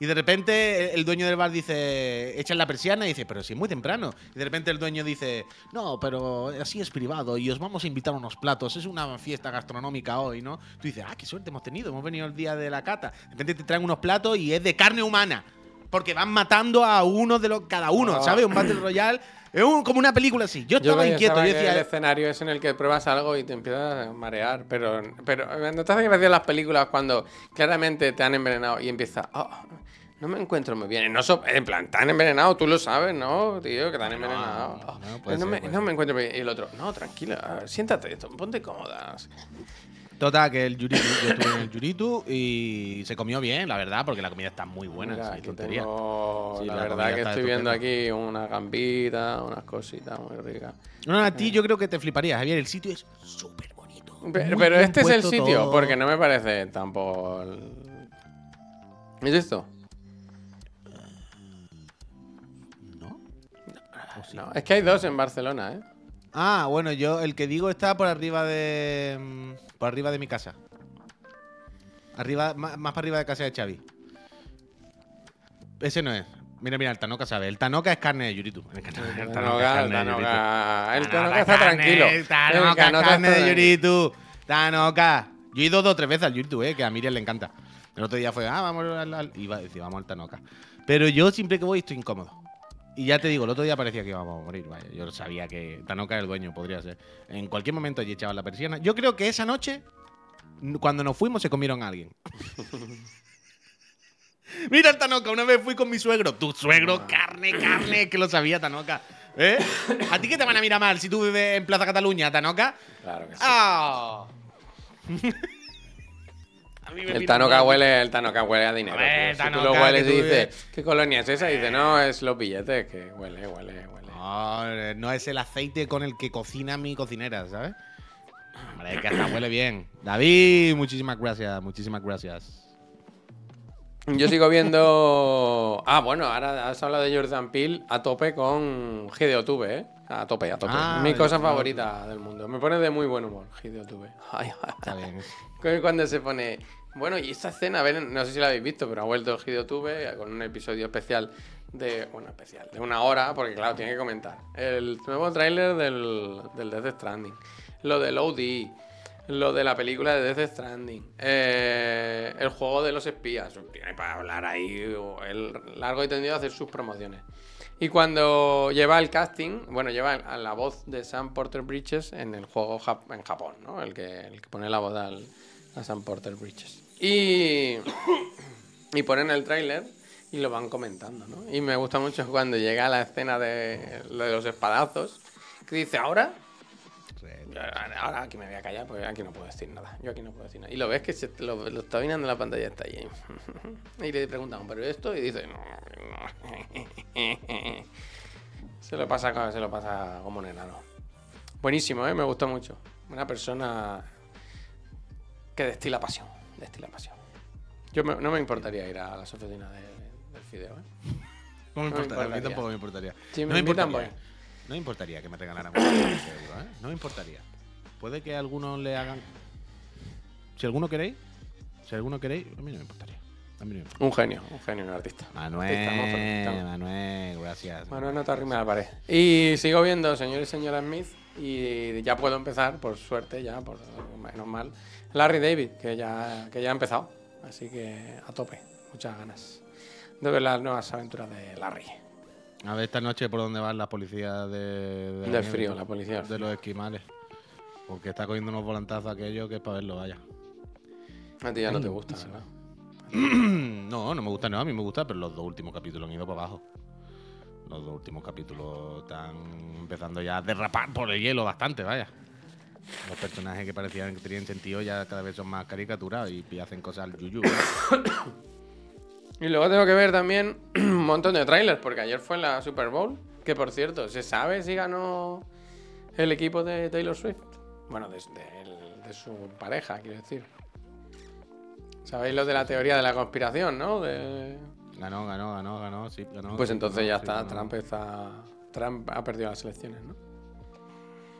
Y de repente el dueño del bar dice, echan la persiana y dice, pero si es muy temprano. Y de repente el dueño dice, no, pero así es privado y os vamos a invitar unos platos, es una fiesta gastronómica hoy, ¿no? Tú dices, ah, qué suerte hemos tenido, hemos venido el día de la cata. De repente te traen unos platos y es de carne humana. Porque van matando a uno de los, cada uno, Ah. ¿sabes? Un Battle Royale. Es un- como una película así. Yo estaba pensaba inquieto, yo decía, el escenario es en el que pruebas algo y te empiezas a marear, pero, pero no te hace gracia las películas cuando claramente te han envenenado y empieza, "Oh, no me encuentro muy bien. No so- en plan, te han envenenado, tú lo sabes, ¿no, tío? Que te han envenenado. no, Oh, no, me, puede no ser. me encuentro muy bien. Y el otro, no, tranquila, siéntate, ponte cómoda. Total, que el Yuritu, yo estuve en el Yuritu y se comió bien, la verdad, porque la comida está muy buena, Mira, aquí tontería. tengo, Sí, la, la verdad que estoy viendo aquí unas gambitas, unas cositas muy ricas. No, no, a ti yo creo que te fliparía, Javier. El sitio es súper bonito. Pero, este es el sitio, todo. porque no me parece tampoco. ¿Es esto? ¿No? ¿O sí? No, es que hay dos en Barcelona, ¿eh? Ah, bueno, yo el que digo está por arriba de. Por arriba de mi casa. Arriba, más, más para arriba de casa de Xavi. Ese no es. Mira, mira, el Tanoca sabe. El Tanoca es carne de Yuritu. El Tanoca- el es está tranquilo. el Tanoca es carne de. Yuritu. Tanoca. Yo he ido dos o tres veces al Yuritu, eh, que a Miriam le encanta. El otro día fue, ah, vamos al. Iba a decir, vamos al Tanoca. Pero yo siempre que voy estoy incómodo. Y ya te digo, el otro día parecía que íbamos a morir. Vaya, yo sabía que Tanoca era el dueño, podría ser. En cualquier momento allí echaban la persiana. Yo creo que esa noche, cuando nos fuimos, se comieron a alguien. [LAUGHS] Mira el Tanoca, una vez fui con mi suegro. Tu suegro, carne, carne, que lo sabía Tanoca. ¿Eh? ¿A ti qué te van a mirar mal si tú vives en Plaza Cataluña, Tanoca? Claro que sí. ¡Ah! [LAUGHS] Me El Tanoca huele, el Tanoca huele a dinero. A ver, tío. Si tú lo hueles y dices, ¿qué colonia es esa? Y dice, no, es los billetes, que huele, huele, huele. No, no es el aceite con el que cocina mi cocinera, ¿sabes? Hombre, que hasta huele bien. David, muchísimas gracias, muchísimas gracias. Yo sigo viendo. Ah, bueno, ahora has hablado de Jordan Peele a tope con Hideo Tube, ¿eh? A tope, a tope. Ah, Mi cosa favorita del mundo. Me pone de muy buen humor, Hideo Tube. [LAUGHS] Ay, ay, Está bien. Cuando se pone. Bueno, y esta escena, a ver, no sé si la habéis visto, pero ha vuelto Hideo Tube con un episodio especial de. Bueno, especial, de una hora, porque claro, tiene que comentar. El nuevo tráiler del, del Death Stranding. Lo del OD. Lo de la película de Death Stranding. eh, el juego de los espías. Tiene para hablar ahí. El largo y tendido a hacer sus promociones. Y cuando lleva el casting, bueno, lleva la voz de Sam Porter Bridges en el juego en Japón, ¿no? El que, el que pone la voz al, a Sam Porter Bridges. Y, y ponen el tráiler y lo van comentando, ¿no? Y me gusta mucho cuando llega la escena de, lo de los espadazos, que dice, ahora ahora aquí me voy a callar porque aquí no puedo decir nada. Yo aquí no puedo decir nada. Y lo ves que se, lo, lo está mirando en la pantalla, está ahí. [LAUGHS] Y le preguntan, ¿pero esto? Y dice, no, no. [LAUGHS] Se lo pasa, se lo pasa como un enano. Buenísimo, ¿eh? me gustó mucho. Una persona que destila pasión. Destila pasión. Yo me- no me importaría ir a las oficinas de- del Fideo, ¿eh? No me No me importa, a mí importaría. tampoco me importaría. Si no me importaría. No me importaría que me regalaran un ¿eh? No me importaría. Puede que algunos le hagan. Si alguno queréis, si alguno queréis, a mí no me importaría. A mí no me importa. Un genio, un genio, un artista. Manuel. Manuel, gracias. Bueno, no te arrimes a la pared. Y sigo viendo Señor y Señora Smith y ya puedo empezar, por suerte, ya, por menos mal, Larry David, que ya, que ya ha empezado. Así que a tope, muchas ganas de ver las nuevas aventuras de Larry. A ver esta noche por dónde van las policías de, de Del frío, la policía De los esquimales. Porque está cogiendo unos volantazos aquellos que es para verlo, vaya. A ti ya no te gusta, ¿verdad? [CLEARS THROAT] no, no me gusta, no, a mí me gusta, pero los dos últimos capítulos han ido para abajo. Los dos últimos capítulos están empezando ya a derrapar por el hielo bastante, vaya. Los personajes que parecían que tenían sentido ya cada vez son más caricaturados y, hacen cosas al yuyu. [COUGHS] Y luego tengo que ver también [COUGHS] un montón de trailers, porque ayer fue en la Super Bowl, que por cierto, ¿se sabe si ganó el equipo de Taylor Swift? Bueno, de, de- de su pareja, quiero decir. ¿Sabéis lo de la teoría de la conspiración, no? De... Ganó, ganó, ganó, ganó, sí, ganó. Pues entonces ganó, ya está. Trump está... Trump ha perdido las elecciones, ¿no?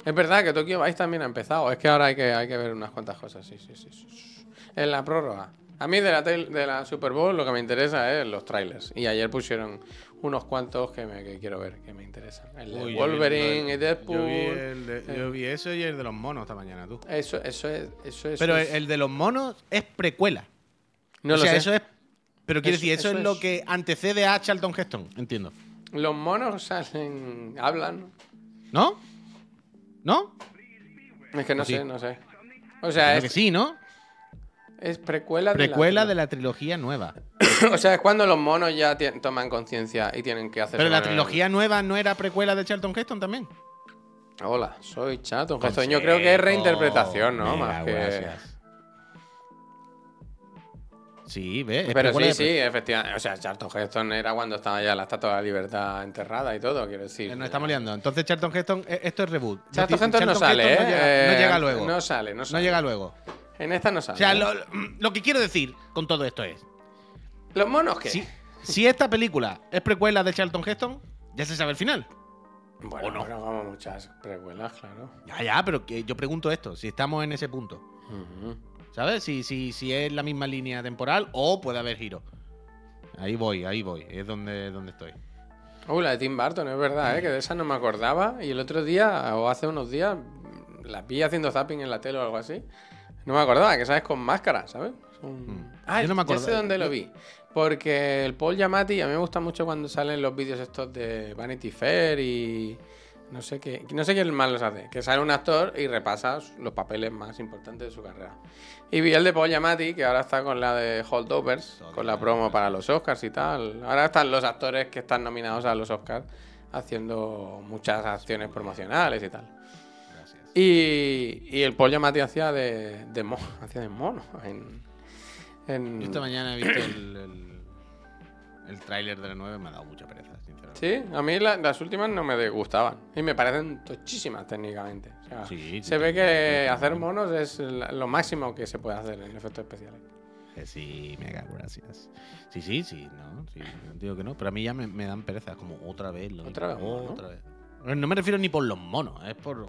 Es verdad que Tokyo Vice también ha empezado. Es que ahora hay que, hay que ver unas cuantas cosas, sí, sí, sí. sí. En la prórroga. A mí de la, de la Super Bowl lo que me interesa es los trailers. Y ayer pusieron unos cuantos que, me, que quiero ver, que me interesan. El de Uy, el- Wolverine y Deadpool. Yo vi, el de- yo vi eso y el de los monos esta mañana, tú. Eso, eso es... Eso, es- Pero el, de los monos es precuela. No o lo sea, sé. eso es. Pero quiero decir, eso, es lo que antecede a Charlton Heston, entiendo. Los monos salen... Hablan. ¿No? ¿No? Es que no Sí. sé, no sé. O sea, Creo que es, sí, ¿no? es precuela, Precuela de de la... la trilogía nueva. [COUGHS] O sea, es cuando los monos ya toman conciencia y tienen que hacer. Pero la trilogía nueva no era precuela de Charlton Heston también. Hola, soy Chato. Heston. Yo creo que es reinterpretación, ¿no? Más que. gracias. Sí, ve. Pero sí, sí, efectivamente. O sea, Charlton Heston era cuando estaba ya la estatua de la libertad enterrada y todo, quiero decir. pre- Nos estamos liando. Entonces Charlton Heston, eh, esto es reboot. Charlton Heston no sale, ¿eh? Heston No llega, no Eh, llega luego. No sale, no No sale. llega luego. En esta no sale. O sea, ¿eh? lo, lo que quiero decir con todo esto es: ¿Los monos qué? si, si esta película es precuela de Charlton Heston, ya se sabe el final. Bueno, ¿O no? bueno, como muchas precuelas, claro. Ya, ya, pero que yo pregunto esto: si estamos en ese punto. Ujú. ¿Sabes? Si, si, si es la misma línea temporal o puede haber giro. Ahí voy, ahí voy. Es donde, donde estoy. Uh, la de Tim Burton, es verdad, ¿eh? que de esa no me acordaba. Y el otro día, o hace unos días, la vi haciendo zapping en la tele o algo así. No me acordaba, que sabes con máscara, ¿sabes? Un- Mm. Ah, Yo no me ya acuerdo. sé dónde lo vi. Porque el Paul Giamatti, a mí me gusta mucho cuando salen los vídeos estos de Vanity Fair y no sé qué, no sé quién más los hace, que sale un actor y repasa los papeles más importantes de su carrera. Y vi el de Paul Giamatti, que ahora está con la de Holdovers, con la promo para los Oscars y tal. Ahora están los actores que están nominados a los Oscars haciendo muchas acciones promocionales y tal. Gracias. Y, y el Paul Giamatti hacía de, de mono, [LAUGHS] hacía de mono en, en- Yo esta mañana he visto el, el, el tráiler de la 9 me ha dado mucha pereza. Sí, a mí la- las últimas no me gustaban. Y me parecen tochísimas técnicamente. O sea, Sí, sí, se ve que hacer monos es la- lo máximo que se puede hacer en efectos especiales. Que sí, mega gracias. Sí, sí, sí, no, sí, no digo que no, pero a mí ya me, me dan pereza, como otra vez. Lo Otra mismo, vez, ¿no? otra vez. No me refiero ni por los monos, es por...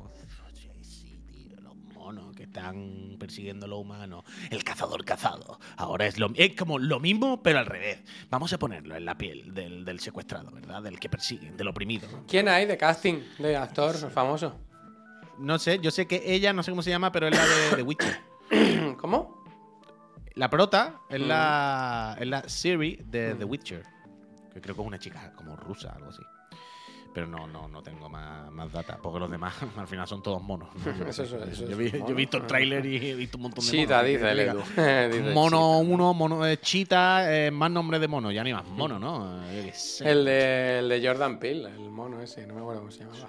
están persiguiendo lo humano. El cazador cazado. Ahora es lo es como lo mismo, pero al revés. Vamos a ponerlo en la piel del, del secuestrado, ¿verdad? Del que persiguen, del oprimido. ¿Quién hay de casting de actor famoso? No sé, yo sé que ella, no sé cómo se llama, pero es la de [COUGHS] The Witcher. [COUGHS] ¿Cómo? La prota es Mm. la, es la Siri de The Witcher. Que creo que es una chica como rusa, algo así. Pero no, no, no tengo más, más data. Porque los demás [LAUGHS] al final son todos monos. ¿no? Eso es- eso yo, vi- yo he visto el tráiler y he visto un montón de [LAUGHS] Chita, monos. ¿qué dice? Dice Mono Chita. 1, mono eh, chita, eh, más nombre de mono. Ya ni más mono, ¿no? Sé. El de, el de Jordan Peele, el mono ese, no me acuerdo cómo se llamaba.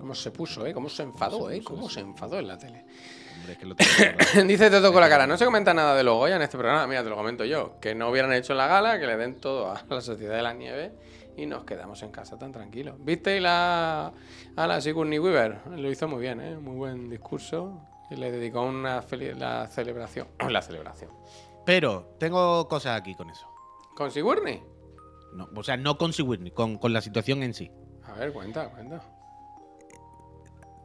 Cómo se puso, ¿eh? Cómo se enfadó, ¿eh? Cómo se enfadó en la tele. Es que lo tengo [LAUGHS] Dice Te toco la cara. No se comenta nada de los Goya en este programa. Mira, te lo comento yo. Que no hubieran hecho la gala, que le den todo a la Sociedad de la Nieve y nos quedamos en casa tan tranquilos. ¿Viste la, a la Sigourney Weaver? Lo hizo muy bien, ¿eh? Muy buen discurso. Y le dedicó una la celebración. [CLEARS THROAT] La celebración. Pero tengo cosas aquí con eso. ¿Con Sigourney? No, o sea, no con Sigourney, con, con la situación en sí. A ver, cuenta, cuenta.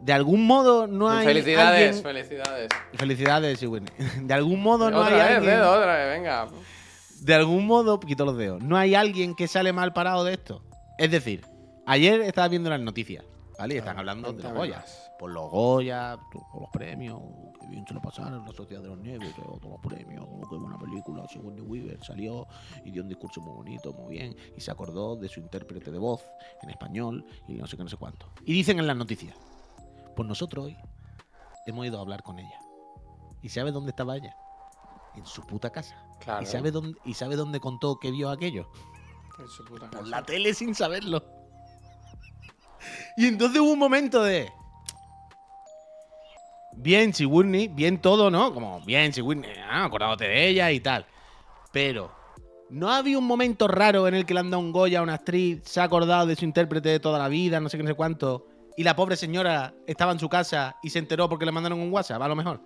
De algún modo no hay. felicidades, alguien- felicidades. Felicidades. [LAUGHS] De algún modo no otra hay vez, alguien. dedo, otra vez, venga. De algún modo, quito los dedos. No hay alguien que sale mal parado de esto. Es decir, ayer estaba viendo las noticias, ¿vale? Y están hablando de los cuéntame Goya. más. Por los Goya, por los premios, que bien se lo pasaron, la Sociedad de los Nieves, todos los premios, que buena película. Sigourney Weaver salió y dio un discurso muy bonito, muy bien. Y se acordó de su intérprete de voz en español y no sé qué, no sé cuánto. Y dicen en las noticias, pues nosotros hoy hemos ido a hablar con ella. ¿Y sabe dónde estaba ella? En su puta casa. Claro. ¿Y sabe dónde, y sabe dónde contó que vio aquello? En su puta Por casa. la tele sin saberlo. Y entonces hubo un momento de. Bien, Sigourney, bien todo, ¿no? Como, bien, Sigourney, ah, acordándote de ella y tal. Pero, ¿no había un momento raro en el que le han dado un Goya a una actriz, se ha acordado de su intérprete de toda la vida, no sé qué, no sé cuánto, y la pobre señora estaba en su casa y se enteró porque le mandaron un WhatsApp, a lo mejor?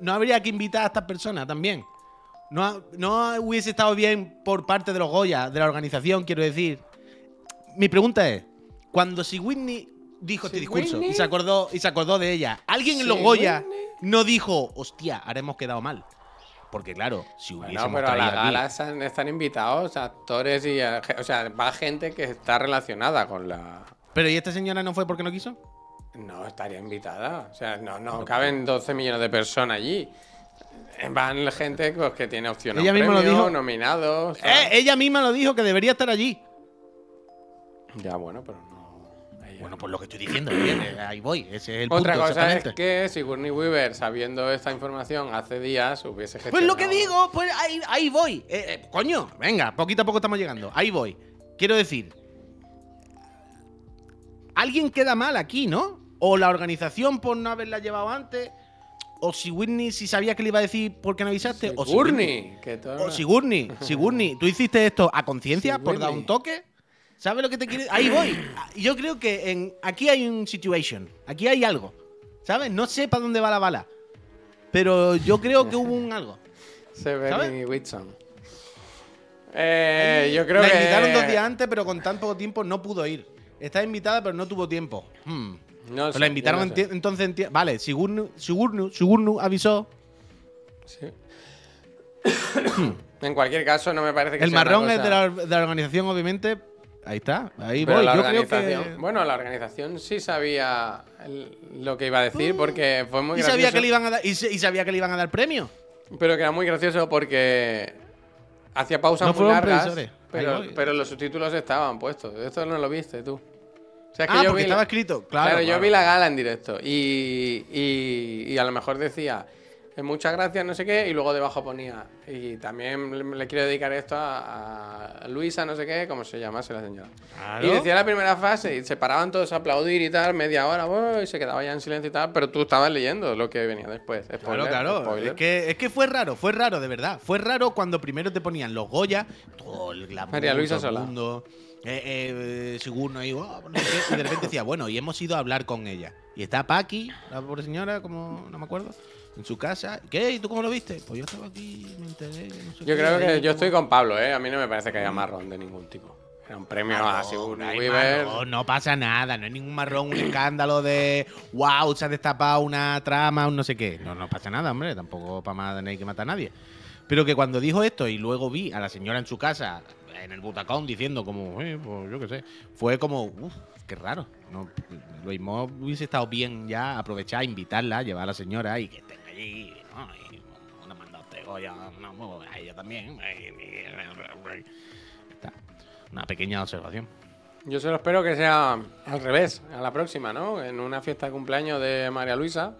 ¿No habría que invitar a estas personas también? ¿No, no hubiese estado bien por parte de los Goya, de la organización, quiero decir? Mi pregunta es, cuando Sigourney dijo este discurso y se acordó y se acordó de ella, ¿alguien en los. Goya no dijo, hostia, ahora hemos quedado mal? Porque claro, si Bueno, hubiésemos pero a la gala están, están invitados actores y. O sea, va gente que está relacionada con la. Pero ¿y esta señora no fue porque no quiso? No, estaría invitada. O sea, no, no caben 12 millones de personas allí. Van gente pues, que tiene opción a Ella un misma lo premio, dijo. nominados. Eh, ella misma lo dijo que debería estar allí. Ya, bueno, pero no. ella Bueno, no. pues lo que estoy diciendo, bien, eh, ahí voy, ese es el Otra punto, cosa es exactamente. que Sigourney Weaver, sabiendo esta información hace días, hubiese gestionado. Pues lo que digo, pues ahí, ahí voy. Eh, eh, coño, venga, poquito a poco estamos llegando. Ahí voy. Quiero decir, alguien queda mal aquí, ¿no? O la organización por no haberla llevado antes, o si Whitney si sabía que le iba a decir por qué no avisaste, o Sigourney. Sigourney. Que todo O Sigourney, Sigourney, ¿tú hiciste esto a conciencia por dar un toque? ¿Sabes lo que te quiere? Ahí voy. Yo creo que en, aquí hay un situation. Aquí hay algo. ¿Sabes? No sé para dónde va la bala. Pero yo creo que hubo un algo. Severny Whitson. Eh, yo creo la que. invitaron dos días antes, pero con tan poco tiempo no pudo ir. Está invitada, pero no tuvo tiempo. Hmm. No Pero sé, la invitaron no sé. entonces. Vale, Sigurnu, Sigurnu, Sigurnu avisó. Sí. [COUGHS] en cualquier caso, no me parece que El sea una marrón es de la, de la organización, obviamente. Ahí está. Ahí Pero voy. la Yo creo organización, que. bueno, la organización sí sabía el- lo que iba a decir porque fue muy Y gracioso. sabía, que le iban a dar, y, se- y sabía que le iban a dar premio. Pero que era muy gracioso porque hacía pausas No muy largas, pero, pero los subtítulos estaban puestos. Esto no lo viste tú. O sea, es que ah, yo porque vi estaba la- escrito. Claro, Claro, yo claro. vi la gala en directo y, y, y a lo mejor decía eh, muchas gracias, no sé qué, y luego debajo ponía y también le, quiero dedicar esto a, a Luisa, no sé qué, como se llamase la señora. Claro. Y decía la primera fase y se paraban todos a aplaudir y tal, media hora, ¡buah! y se quedaba ya en silencio y tal, pero tú estabas leyendo lo que venía después. Claro, Spoiler, claro. spoiler. Es que, es que fue raro, fue raro, de verdad. Fue raro cuando primero te ponían los Goya, todo el glamour, María Luisa todo el mundo, eh, eh, ahí, oh, no sé qué, y de repente decía, bueno, y hemos ido a hablar con ella. Y está Paqui, la pobre señora, como no me acuerdo, en su casa. ¿Qué? ¿Y tú cómo lo viste? Pues yo estaba aquí, me enteré. no sé Yo qué, creo que yo como- estoy con Pablo, ¿eh? A mí no me parece que haya marrón de ningún tipo. Era un premio a Marrón, Sigourney no hay Weaver. marrón, no pasa nada, no hay ningún marrón, un escándalo de wow, se ha destapado una trama, un no sé qué. No, no pasa nada, hombre, tampoco para más tenéis que matar a nadie. Pero que cuando dijo esto y luego vi a la señora en su casa, en el butacón, diciendo como, eh, pues yo qué sé, fue como, uff, qué raro. No, lo mismo hubiese estado bien ya aprovechar, invitarla, llevar a la señora y que estén allí, ¿no? Y una manda usted Goya, no, a ella también. Una pequeña observación. Yo solo espero que sea al revés, a la próxima, ¿no? En una fiesta de cumpleaños de María Luisa,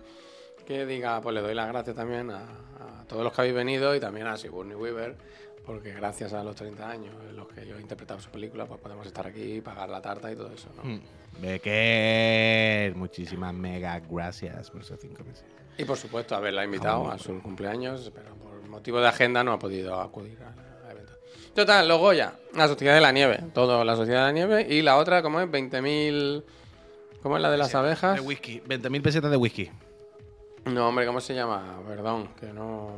que diga, pues le doy las gracias también a, a todos los que habéis venido y también a Sigourney Weaver, porque gracias a los 30 años en los que yo he interpretado su película, pues podemos estar aquí, pagar la tarta y todo eso, ¿no? Mm. Becker, muchísimas mega gracias por esos cinco meses. Y por supuesto, haberla invitado a su cumpleaños, pero por motivo de agenda no ha podido acudir al al evento. Total, los Goya, la Sociedad de la Nieve, todo la Sociedad de la Nieve, y la otra, ¿cómo es? 20.000... ¿Cómo es la de las abejas? De whisky, 20.000 pesetas de whisky. No, hombre, ¿cómo se llama? Perdón, que no.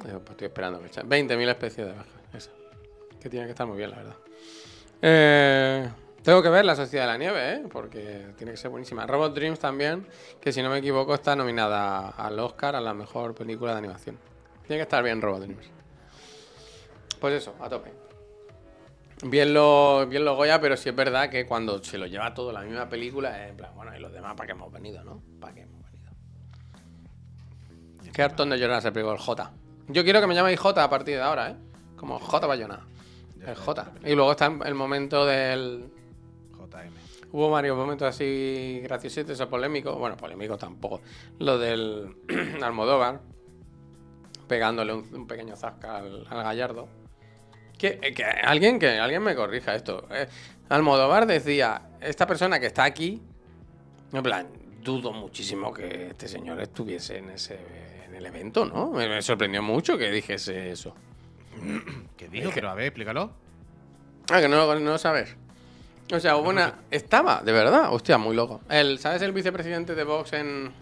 Pues estoy esperando que echa- 20.000 especies de abejas. Esa. Que tiene que estar muy bien, la verdad. Eh, tengo que ver La Sociedad de la Nieve, ¿eh? Porque tiene que ser buenísima. Robot Dreams también, que si no me equivoco está nominada al Oscar a la mejor película de animación. Tiene que estar bien Robot Dreams. Pues eso, a tope. Bien lo, bien lo Goya, pero sí es verdad que cuando se lo lleva todo la misma película, en plan, bueno, y los demás, ¿para qué hemos venido, no? ¿Para qué hemos venido? Qué hartón de llorar se pegó el J. Yo quiero que me llaméis J a partir de ahora, ¿eh? Como J Bayona. El J. Y luego está el momento del. JM. Hubo varios momentos así graciositos o polémicos. Bueno, polémicos tampoco. Lo del [CLEARS THROAT] Almodóvar. Pegándole un, un pequeño zasca al, al Gallardo. Que, que alguien que alguien me corrija esto. Eh, Almodóvar decía, esta persona que está aquí, en plan, dudo muchísimo que este señor estuviese en ese el evento, ¿no? Me, me sorprendió mucho que dijese eso. [CLEARS THROAT] ¿Qué dijo? Pero a ver, explícalo. Ah, que no, lo- no lo sabes. O sea, hubo una. Estaba, de verdad. Hostia, muy loco. El, ¿Sabes el vicepresidente de Vox en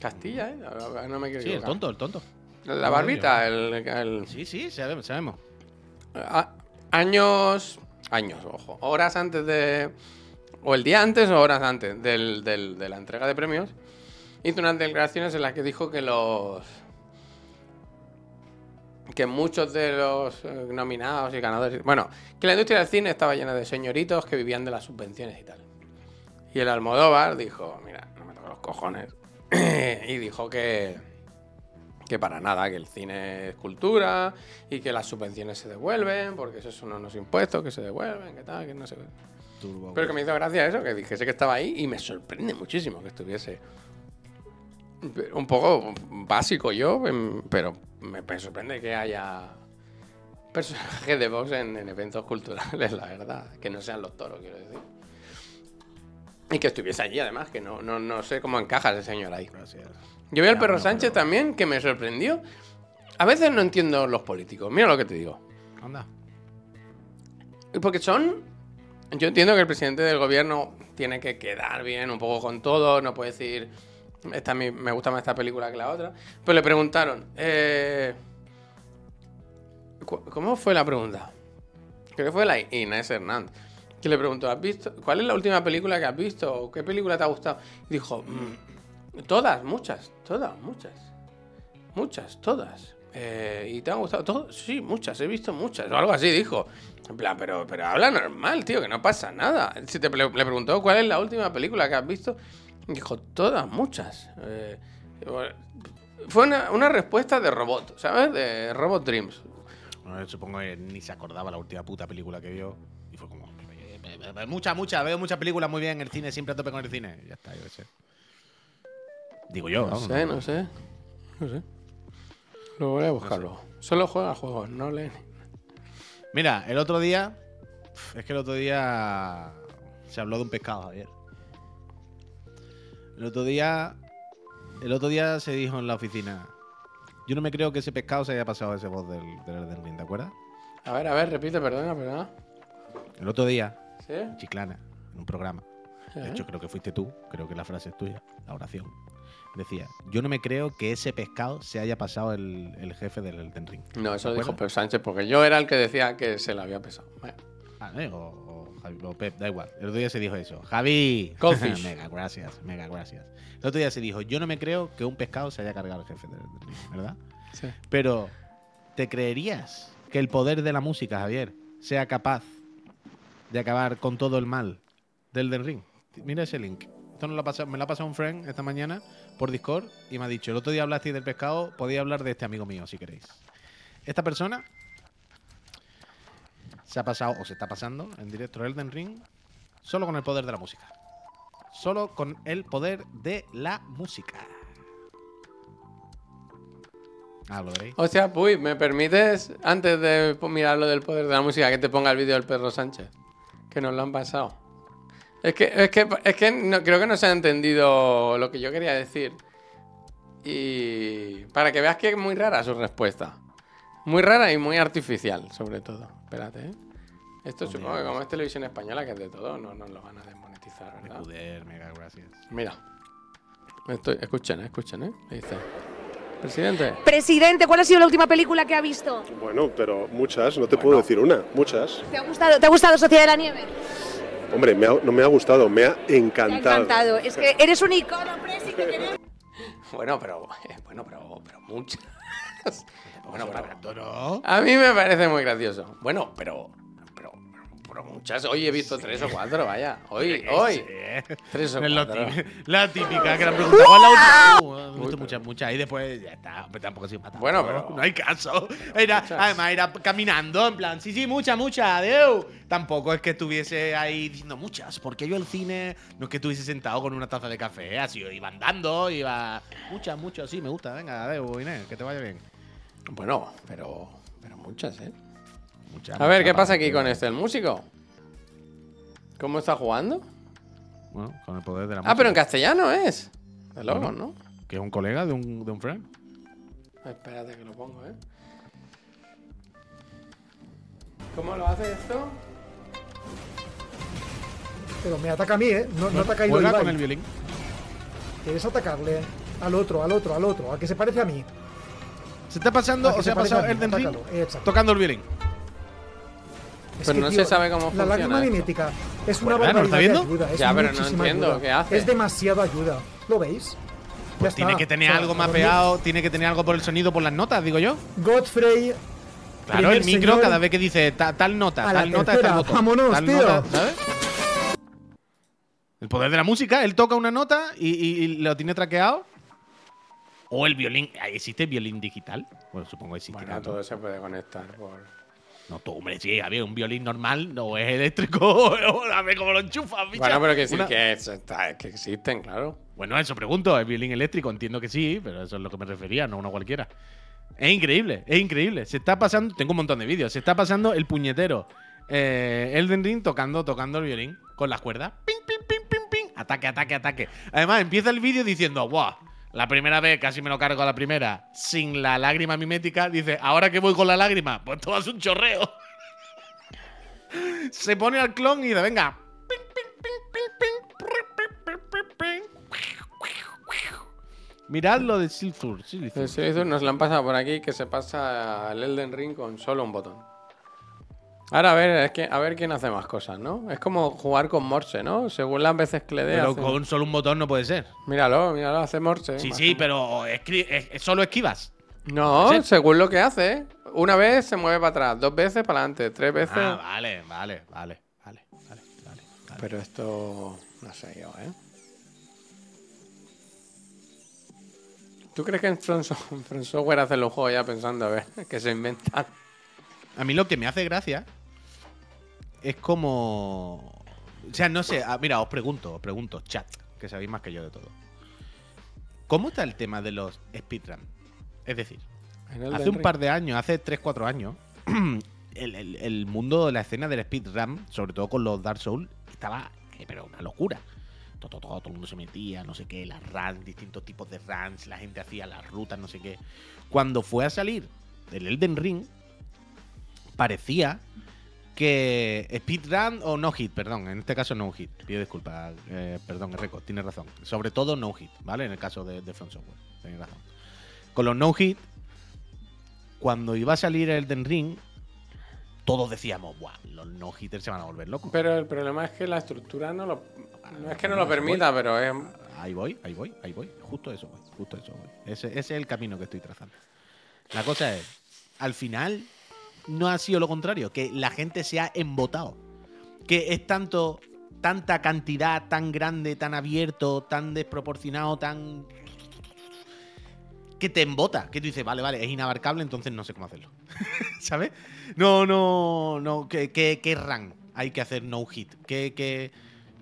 Castilla, eh? Ahora No me quiero Sí, el equivocar. tonto, el tonto. La barbita, el. el- Sí, sí, sabemos. sabemos. a- años. Años, ojo. Horas antes de. O el día antes o horas antes del, del- de la entrega de premios. Hizo unas declaraciones en las que dijo que los. Que muchos de los eh, nominados y ganadores. Bueno, que la industria del cine estaba llena de señoritos que vivían de las subvenciones y tal. Y el Almodóvar dijo: Mira, no me toco los cojones. [CLEARS THROAT] y dijo que que para nada, que el cine es cultura y que las subvenciones se devuelven, porque esos son unos impuestos que se devuelven, que tal, que no sé. Turbo. Pero que me hizo gracia eso, que dijese que estaba ahí y me sorprende muchísimo que estuviese. Un poco básico yo, em, pero me, sorprende que haya personajes de Vox en, en eventos culturales, la verdad. Que no sean los toros, quiero decir. Y que estuviese allí, además, que no, no, no sé cómo encaja ese señor ahí. Gracias. Yo vi al perro Sánchez pero- también, que me sorprendió. A veces no entiendo los políticos. Mira lo que te digo. Anda. Porque son. Yo entiendo que el presidente del gobierno tiene que quedar bien un poco con todo. No puede decir. Esta, me me gusta más esta película que la otra. Pero le preguntaron. eh, ¿Cómo fue la pregunta? Creo que fue la Inés Hernández. Que le preguntó: ¿Has visto? ¿Cuál es la última película que has visto? ¿O ¿Qué película te ha gustado? Y dijo: "Mm, Todas, muchas, todas, muchas. Muchas, todas. Eh, ¿Y te han gustado todas? Sí, muchas, he visto muchas. O algo así dijo. En plan, pero, pero habla normal, tío, que no pasa nada. Si te, le preguntó cuál es la última película que has visto, dijo, todas, muchas. Eh, bueno, fue una, una respuesta de robot, ¿sabes? De Robot Dreams. Bueno, supongo que ni se acordaba la última puta película que vio. Y fue como. Muchas, muchas. Veo muchas películas muy bien en el cine, siempre a tope con el cine. Ya está, yo qué sé. Digo yo, No vamos, sé, no sé. No sé. Lo voy a buscarlo. Solo juega juegos, no lee. Mira, el otro día. Es que el otro día. Se habló de un pescado, Javier. El otro día. El otro día se dijo en la oficina. Yo no me creo que ese pescado se haya pasado ese voz del, del Elden Ring, ¿te acuerdas? A ver, a ver, repite, perdona, perdona. El otro día, ¿Sí? en Chiclana, en un programa. De ¿Eh? hecho, creo que fuiste tú, creo que la frase es tuya, la oración. Decía, yo no me creo que ese pescado se haya pasado el, el jefe del Elden Ring. No, eso lo ¿Te dijo? Pep Sánchez, porque yo era el que decía que se le había pesado. Bueno, Ah, ¿eh? O, o Javi- o Pep, da igual. El otro día se dijo eso. Javi. [LAUGHS] [LAUGHS] Mega, gracias, mega, gracias. El otro día se dijo, yo no me creo que un pescado se haya cargado al jefe del Ring, ¿verdad? sí. Pero, ¿te creerías que el poder de la música, Javier, sea capaz de acabar con todo el mal del Den Ring? Mira ese link. Esto nos lo ha pasado- me lo ha pasado un friend esta mañana por Discord y me ha dicho, el otro día hablasteis del pescado, podéis hablar de este amigo mío si queréis. Esta persona se ha pasado o se está pasando en directo Elden Ring solo con el poder de la música. Solo con el poder de la música. Ah. O sea, Puy, ¿me permites, antes de mirar lo del poder de la música, que te ponga el vídeo del perro Sánchez? Que nos lo han pasado. Es que, es que, es que no, creo que no se ha entendido lo que yo quería decir. Y para que veas que es muy rara su respuesta. Muy rara y muy artificial, sobre todo. Espérate, ¿eh? Esto supongo que como es televisión española, que es de todo, no nos lo van a desmonetizar, ¿verdad? Joder, mega gracias. Mira. Estoy, escuchen, eh, escuchen, ¿eh? Dice. Presidente. Presidente, ¿cuál ha sido la última película que ha visto? Bueno, pero muchas, no te puedo decir una, muchas. ¿Te ha gustado, ¿te ha gustado Sociedad de la Nieve? Hombre, me ha- no me ha gustado, me ha Me ha encantado. encantado. Es que eres un icono, Presi, te queremos. [LAUGHS] Bueno, pero. eh, Bueno, pero. Pero muchas. Bueno, pero. Tanto, ¿no? A mí me parece muy gracioso. Bueno, pero. Pero, pero muchas. Hoy he visto tres o cuatro, vaya. Hoy, hoy. Tres o cuatro. la típica que la pregunta [LAUGHS] ¿cuál es la última? Uh, he visto muchas, muchas. Y después ya está. Pero tampoco para tanto. Bueno, pero- No hay caso. Era, además, era caminando en plan, sí, sí, muchas, muchas, adiós. Tampoco es que estuviese ahí diciendo muchas, porque yo el cine no es que estuviese sentado con una taza de café, así iba andando, iba. Muchas, muchas, sí, me gusta. Venga, adiós, Inés, que te vaya bien. Bueno, pero. Pero muchas, ¿eh? Muchas. A ver, ¿qué pasa aquí con este, el músico? ¿Cómo está jugando? Bueno, con el poder de la Ah, pero en música. castellano es. De logos, Bueno. ¿no? Que es un colega de un, de un friend. Espérate que lo pongo, ¿eh? ¿Cómo lo hace esto? Pero me ataca a mí, ¿eh? No, no ataca a Ibai. Juega con el violín. Quieres atacarle al otro, al otro, al otro, al que se parece a mí. Se está pasando, o sea, ha pasado Elden Ring tocando el violín. Es Pero no se sabe cómo La funciona lágrima esto. mimética es una ¿no lo está barbaridad de ayuda. Es Ya, pero no entiendo, ayuda. ¿qué hace? Es demasiada ayuda. ¿Lo veis? Pues tiene que tener O sea, algo mapeado, tiene que tener algo por el sonido, por las notas, digo yo. Godfrey. Claro, el micro señor, cada vez que dice ta- tal nota, A la tal nota, tercera, tal botón. vámonos, tal tío. nota, ¿sabes? El poder de la música, él toca una nota y, y- y lo tiene traqueado. O el violín. ¿ah, ¿Existe violín digital? Bueno, supongo que existirá. Bueno, ¿no? todo se puede conectar por. No, tú, hombre, sí, a ver, un violín normal no es eléctrico. [LAUGHS] a ver cómo lo enchufas, bicha. Bueno, pero que Una- que, está- que existen, claro. Bueno, eso pregunto. ¿Es violín eléctrico? Entiendo que sí, pero eso es lo que me refería, no uno cualquiera. Es increíble, es increíble. Se está pasando. Tengo un montón de vídeos. Se está pasando el puñetero eh, Elden Ring tocando, tocando el violín con las cuerdas. Ping, ping, ping, ping, ping. Ataque, ataque, ataque. Además, empieza el vídeo diciendo, ¡Buah! La primera vez casi me lo cargo a la primera sin la lágrima mimética. Dice, ahora que voy con la lágrima, pues todo es un chorreo. [LAUGHS] Se pone al clon y dice, venga. Mirad lo de Silfur. Silfur. El Silithur nos lo han pasado por aquí que se pasa al Elden Ring con solo un botón. Ahora a ver, es que a ver quién hace más cosas, ¿no? Es como jugar con Morse, ¿no? Según las veces que le dé. Pero hace- con solo un botón no puede ser. Míralo, míralo, hace Morse. Sí, sí, pero es- solo esquivas. No, según lo que hace. ¿eh? Una vez se mueve para atrás, dos veces para adelante, tres veces. Ah, vale, vale, vale, vale, vale, vale. Pero esto. No sé yo, ¿eh? ¿Tú crees que en From Software hacen los juegos ya pensando a ver [LAUGHS] que se inventan? A mí lo que me hace gracia es como. O sea, no sé. ah, Mira, os pregunto, os pregunto, chat, que sabéis más que yo de todo. ¿Cómo está el tema de los speedrun? Es decir, hace un par de años, hace 3-4 años, [CLEARS THROAT] el, el- el mundo, la escena del speedrun, sobre todo con los Dark Souls, estaba, eh, pero una locura. Todo, todo, todo, todo el mundo se metía, no sé qué, las runs, distintos tipos de runs, la gente hacía las rutas, no sé qué. Cuando fue a salir el Elden Ring, parecía que speedrun o no hit, perdón, en este caso no hit, pido disculpas, eh, perdón, Reco, tienes razón. Sobre todo no hit, ¿vale? En el caso de, de From Software, tienes razón. Con los no hit, cuando iba a salir el Elden Ring, todos decíamos, Buah, los no hitters se van a volver locos. Pero el problema es que la estructura no lo. No es que no lo permita, pero es. Ahí voy, ahí voy, ahí voy. Justo eso voy, justo eso voy. Ese, ese es el camino que estoy trazando. La cosa es, al final no ha sido lo contrario, que la gente se ha embotado. Que es tanto, tanta cantidad tan grande, tan abierto, tan desproporcionado, tan... Que te embota, que tú dices, vale, vale, es inabarcable, entonces no sé cómo hacerlo. [LAUGHS] ¿Sabes? No, no, no, ¿qué, qué, qué run hay que hacer no hit? ¿Qué, qué,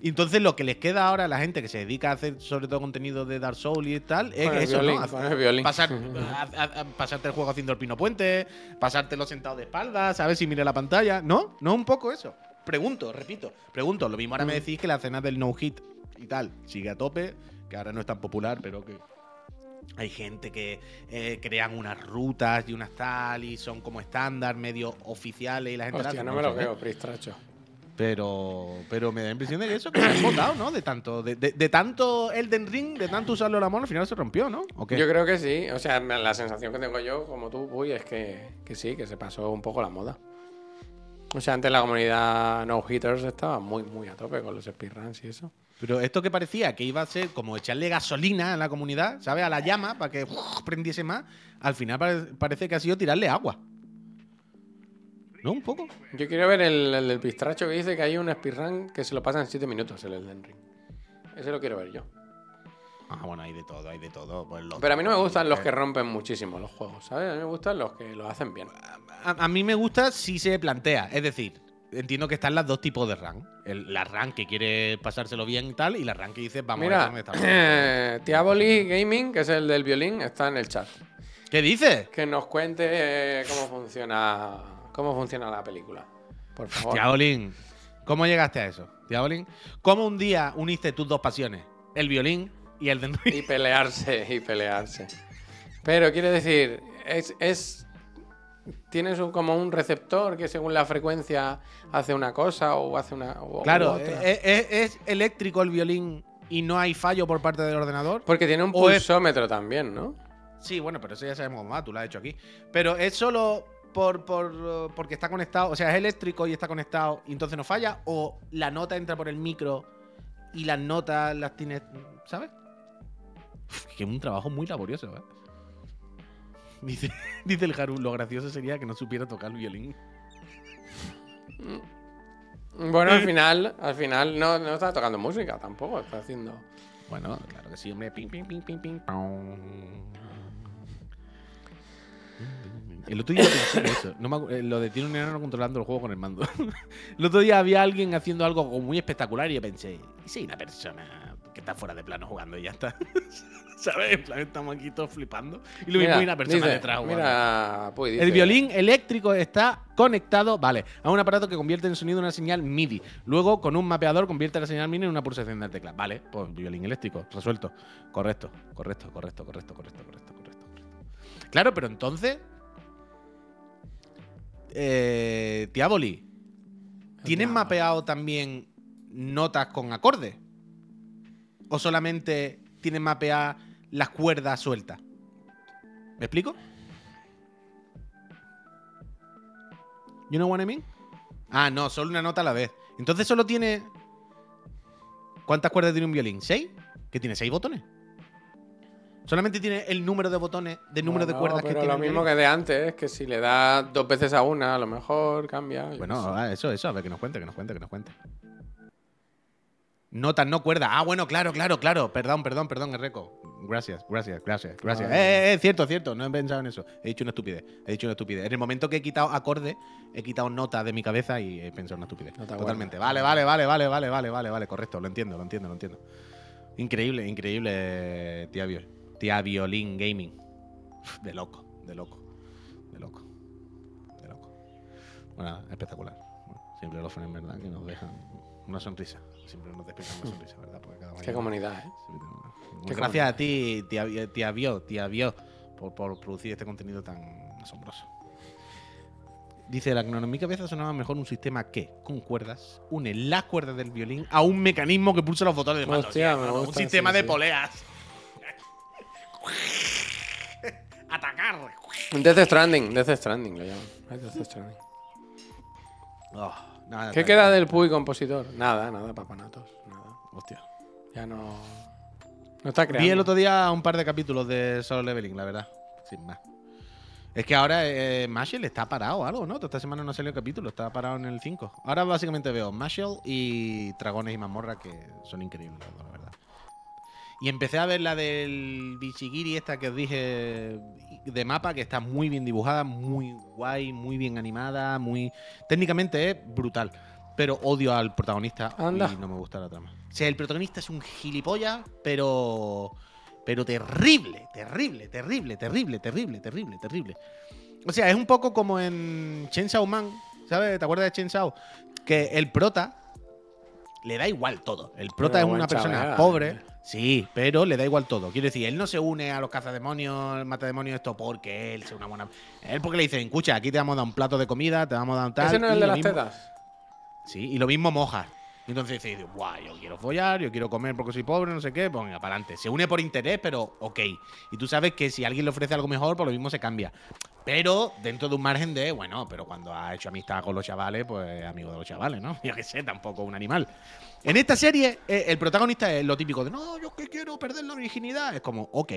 Y entonces lo que les queda ahora a la gente que se dedica a hacer sobre todo contenido de Dark Souls y tal es el eso, violín, ¿no? Pasar, [LAUGHS] a- a- a- pasarte el juego haciendo el pino puente, pasártelo sentado de espaldas, a ver si mira la pantalla. ¿No? ¿No un poco eso? Pregunto, repito, pregunto. Lo mismo ahora me Mm. decís que la cena del no hit y tal sigue a tope, que ahora no es tan popular, pero que hay gente que eh, crean unas rutas y unas tal y son como estándar, medio oficiales y la gente Hostia, hace, no me lo ¿eh? creo, Pristracho. Pero, pero me da la impresión de que eso, que se han votado, ¿no? De tanto, de, de- de tanto Elden Ring, de tanto usarlo el amor, al final se rompió, ¿no? ¿O qué? Yo creo que sí. O sea, la sensación que tengo yo, como tú, Puy, es que, que sí, que se pasó un poco la moda. O sea, antes la comunidad No Hitters estaba muy, muy a tope con los speedruns y eso. Pero esto que parecía que iba a ser como echarle gasolina a la comunidad, ¿sabes? A la llama para que prendiese más, al final pare- parece que ha sido tirarle agua. ¿No? Un poco. Yo quiero ver el, el del Pistracho que dice que hay un speedrun que se lo pasa en 7 minutos, el Elden Ring. Ese lo quiero ver yo. Ah, bueno, hay de todo, hay de todo. Pues lo- Pero a mí no me gustan los que rompen muchísimo los juegos, ¿sabes? A mí me gustan los que lo hacen bien. A, a mí me gusta si se plantea. Es decir, entiendo que están las dos tipos de rank. El, la rank que quiere pasárselo bien y tal, y la rank que dice, vamos a Mira, ver dónde está. Tiaboli Gaming, que es el del violín, está en el chat. ¿Qué dices? Que nos cuente eh, cómo funciona cómo funciona la película. Por favor. Tiaolín, ¿cómo llegaste a eso? Tiaolín, ¿cómo un día uniste tus dos pasiones? El violín y el de Y pelearse, y pelearse. Pero quiere decir, es. es tienes un- como un receptor que según la frecuencia hace una cosa o hace una. o- Claro, otra. ¿es, es- es eléctrico el violín y no hay fallo por parte del ordenador? Porque tiene un es- pulsómetro también, ¿no? Sí, bueno, pero eso ya sabemos va, tú lo has hecho aquí. Pero es solo por, por, porque está conectado, o sea, es eléctrico y está conectado y entonces no falla, o la nota entra por el micro y las notas las tienes, ¿sabes? Uf, que es un trabajo muy laborioso, ¿eh? Dice, [LAUGHS] dice el Haru, lo gracioso sería que no supiera tocar el violín. Bueno, al final, al final no, no está tocando música tampoco, está haciendo. Bueno, claro que sí, hombre. Ping, ping, ping, ping, ping. El otro día pensé en eso. No me eh, lo de tiene un enano controlando el juego con el mando. [LAUGHS] el otro día había alguien haciendo algo muy espectacular y yo pensé, ¿y si hay una persona que está fuera de plano jugando y ya está? [LAUGHS] ¿Sabes? En plan, estamos aquí todos flipando. Y lo mismo hay una persona dice, detrás jugando. Mira, dice- El violín eléctrico está conectado, vale, a un aparato que convierte el sonido en una señal MIDI. Luego, con un mapeador, convierte la señal MIDI en una pulsación del teclado. Vale, pues violín eléctrico, resuelto. Correcto, correcto, correcto, correcto, correcto, correcto, correcto. correcto. Claro, pero entonces. Eh, Tiaboli, ¿tienes mapeado también notas con acordes? ¿O solamente tienes mapeadas las cuerdas sueltas? ¿Me explico? You know what I mean? Ah, no, solo una nota a la vez. Entonces solo tiene. ¿Cuántas cuerdas tiene un violín? ¿Seis? ¿Que tiene seis botones? Solamente tiene el número de botones, de número de cuerdas que tiene. lo mismo que de antes, que si le das dos veces a una, a lo mejor cambia. Bueno, sé. ah, eso, eso, a ver, que nos cuente, que nos cuente, que nos cuente. Notas, no cuerdas. Ah, bueno, claro, claro, claro. Perdón, perdón, perdón, Erreco. Gracias, gracias, gracias, gracias. Vale. Eh, eh, eh, cierto, cierto. No he pensado en eso. He dicho una estupidez. He dicho una estupidez. En el momento que he quitado acorde, he quitado nota de mi cabeza y he pensado una estupidez. Totalmente. Vale, vale, vale, vale, vale, vale, vale, vale. Correcto, lo entiendo, lo entiendo, lo entiendo. Increíble, increíble, tía, Vio- tía Violín Gaming. De loco, de loco, de loco, de loco. Bueno, espectacular. Bueno, siempre los en verdad que nos dejan una sonrisa. Siempre nos despiertan una sonrisa, ¿verdad? Porque cada Qué comunidad, ¿eh? Qué Gracias a ti, tía, tía Vio, tía Vio, por, por producir este contenido tan asombroso. Dice, la en mi cabeza sonaba mejor un sistema que, con cuerdas, une las cuerdas del violín a un mecanismo que pulsa los botones de mando. Hostia, me un sistema sí, de sí. poleas. [LAUGHS] Atacar. Death Stranding, Death Stranding lo llaman. Ay, Death Stranding. Oh, nada, ¿Qué queda del Puy compositor? Nada, nada, papanatos. Nada. Hostia. Ya no. No está creando. Vi el otro día un par de capítulos de Solo Leveling, la verdad. Sin más. Es que ahora eh, Marshall está parado o algo, ¿no? Toda esta semana no ha salido capítulo, está parado en el 5. Ahora básicamente veo Marshall y Dragones y Mazmorra que son increíbles, la verdad. Y empecé a ver la del Bichigiri, esta que os dije de mapa, que está muy bien dibujada, muy guay, muy bien animada, muy. Técnicamente es brutal. pero odio al protagonista Anda. y no me gusta la trama. O sea, el protagonista es un gilipollas, pero. Pero terrible, terrible, terrible, terrible, terrible, terrible, terrible. O sea, es un poco como en Chainsaw Man, ¿sabes? ¿Te acuerdas de Chainsaw? Que el prota le da igual todo. El prota Pero es una persona chaval, eh. pobre. Sí, pero le da igual todo. Quiero decir, él no se une a los cazademonios, matademonios, esto porque él sea una buena. Él porque le dicen, escucha, aquí te vamos a dar un plato de comida, te vamos a dar un tal. ¿Ese no es el de las mismo- tetas? Sí, y lo mismo moja. Y entonces dice, guau, yo quiero follar, yo quiero comer porque soy pobre, no sé qué, pues venga, para adelante. Se une por interés, pero ok. Y tú sabes que si alguien le ofrece algo mejor, pues lo mismo se cambia. Pero dentro de un margen de, bueno, pero cuando ha hecho amistad con los chavales, pues amigo de los chavales, ¿no? [LAUGHS] Yo qué sé, tampoco un animal. En esta serie, eh, el protagonista es lo típico de, no, yo que quiero perder la virginidad. Es como, ok.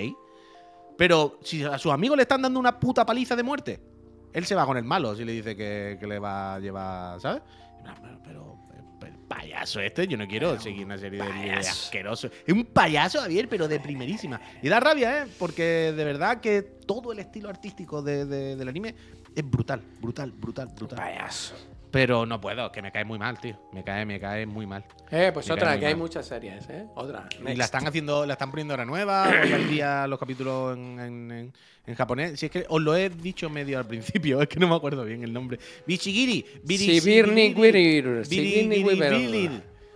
Pero si a sus amigos le están dando una puta paliza de muerte, él se va con el malo si le dice que, que le va a llevar, ¿sabes? Pero, pero, payaso este, yo no quiero seguir una serie de, de asqueroso. Es un payaso, Javier, pero de primerísima. Y da rabia, ¿eh? Porque de verdad que todo el estilo artístico de- de- del anime es brutal, brutal, brutal, brutal. Payaso. Pero no puedo, que me cae muy mal, tío. Me cae, me cae muy mal. Eh, pues Me otra, que hay muchas series, ¿eh? Otra. Y Next. la están haciendo, la están poniendo ahora nueva, hoy al [COUGHS] día los capítulos en, en- en- en japonés. Si es que os lo he dicho medio al principio, [LAUGHS] es que no me acuerdo bien el nombre. Bichigiri, Sibirni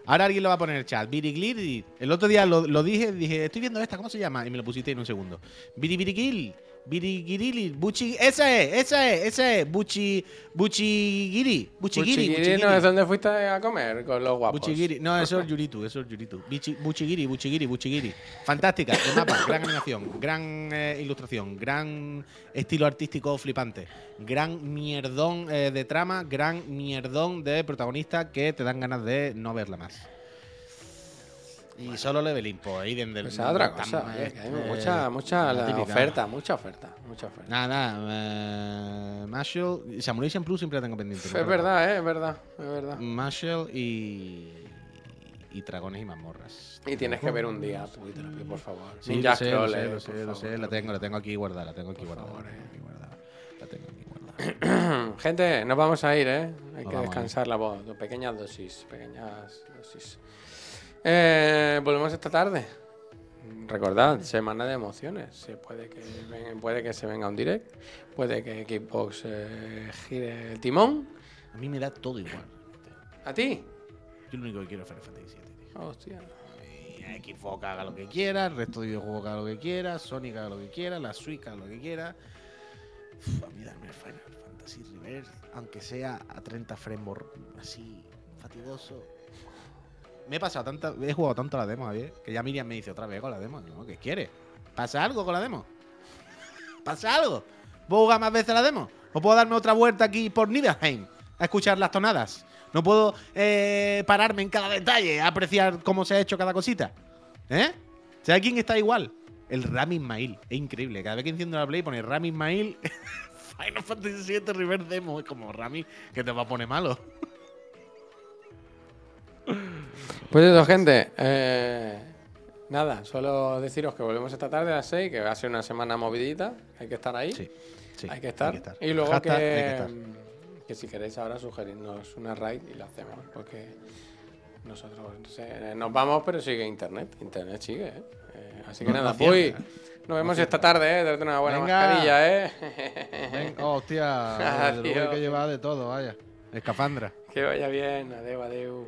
Ahora alguien lo va a poner en el chat. Birigliri. El otro día lo, lo dije, dije, estoy viendo esta, ¿cómo se llama? Y me lo pusiste en un segundo. Biribirigil. Birigirili. Buchi. Esa es, esa es, esa es. Buchi. Buchigiri. Buchigiri. Buchigiri no es donde fuiste a comer con los guapos. Buchigiri. No, eso es Yuritu, eso es Yuritu. Buchigiri, Buchigiri, Buchigiri. Fantástica, el mapa, gran animación, gran eh, ilustración, gran estilo artístico flipante, gran mierdón eh, de trama, gran mierdón de protagonista que te dan ganas de no verla más. Y solo leveling, pues ahí desde el- Pues a otra cosa. eh, que hay eh, mucha, mucha la típica. oferta, mucha oferta, mucha oferta. Nada, nada. eh, Marshall, Samurai Champloo siempre la tengo pendiente. es verdad, eh, es verdad, es verdad. Marshall y. y Dragones y mazmorras. Y tienes que ver un día, lo pido, por favor. Sí, Ninja lo sé, lo Scroller, sé, lo por sé, lo sé, la lo tengo, la tengo aquí guardada, la tengo aquí Por guardada. favor, eh. aquí guardada, La tengo aquí guardada. [CLEARS THROAT] Gente, nos vamos a ir, ¿eh? Hay Nos que descansar la voz. Pequeñas dosis, pequeñas dosis. Eh, Volvemos esta tarde. Recordad, semana de emociones. Se puede, que ven- puede que se venga un direct, puede que Xbox eh, gire el timón. A mí me da todo igual. ¿A ti? Yo lo único que quiero es Final Fantasy VII, tío. Hostia. Y Xbox haga lo que quiera, el resto de videojuegos haga lo que quiera, Sonic haga lo que quiera, la Switch haga lo que quiera. Uf, a mí darme el Final Fantasy Reverse, aunque sea a 30 frames así, fatigoso. Me he pasado tanta, he jugado tanto la demo, Javier, que ya Miriam me dice otra vez con la demo. No, ¿qué quiere? ¿Pasa algo con la demo? ¿Pasa algo? ¿Puedo jugar más veces la demo? ¿O puedo darme otra vuelta aquí por Nidalheim a escuchar las tonadas? ¿No puedo eh, pararme en cada detalle a apreciar cómo se ha hecho cada cosita? ¿Eh? ¿Sabes quién está igual? El Rami Ismail. Es increíble. Cada vez que enciendo la Play pone Rami Ismail [LAUGHS] Final Fantasy VII Reverse Demo. Es como Rami que te va a poner malo. Pues eso, gente. eh, nada, solo deciros que volvemos esta tarde a las 6, que va a ser una semana movidita. Hay que estar ahí. Sí, sí. hay, que estar. estar. Y luego Hashtag que, hay que estar. que si queréis ahora sugerirnos una raid y la hacemos. Porque nosotros no sé, nos vamos, pero sigue internet. Internet sigue, ¿eh? Eh, así que No- nada, no cierra, Puy, ¿eh? nos vemos esta tarde, ¿eh? Darte una buena Venga. mascarilla, ¿eh? Ven, oh, hostia. [LAUGHS] luego hay que llevar de todo, vaya. Escafandra. que vaya bien. Adeu, adeu.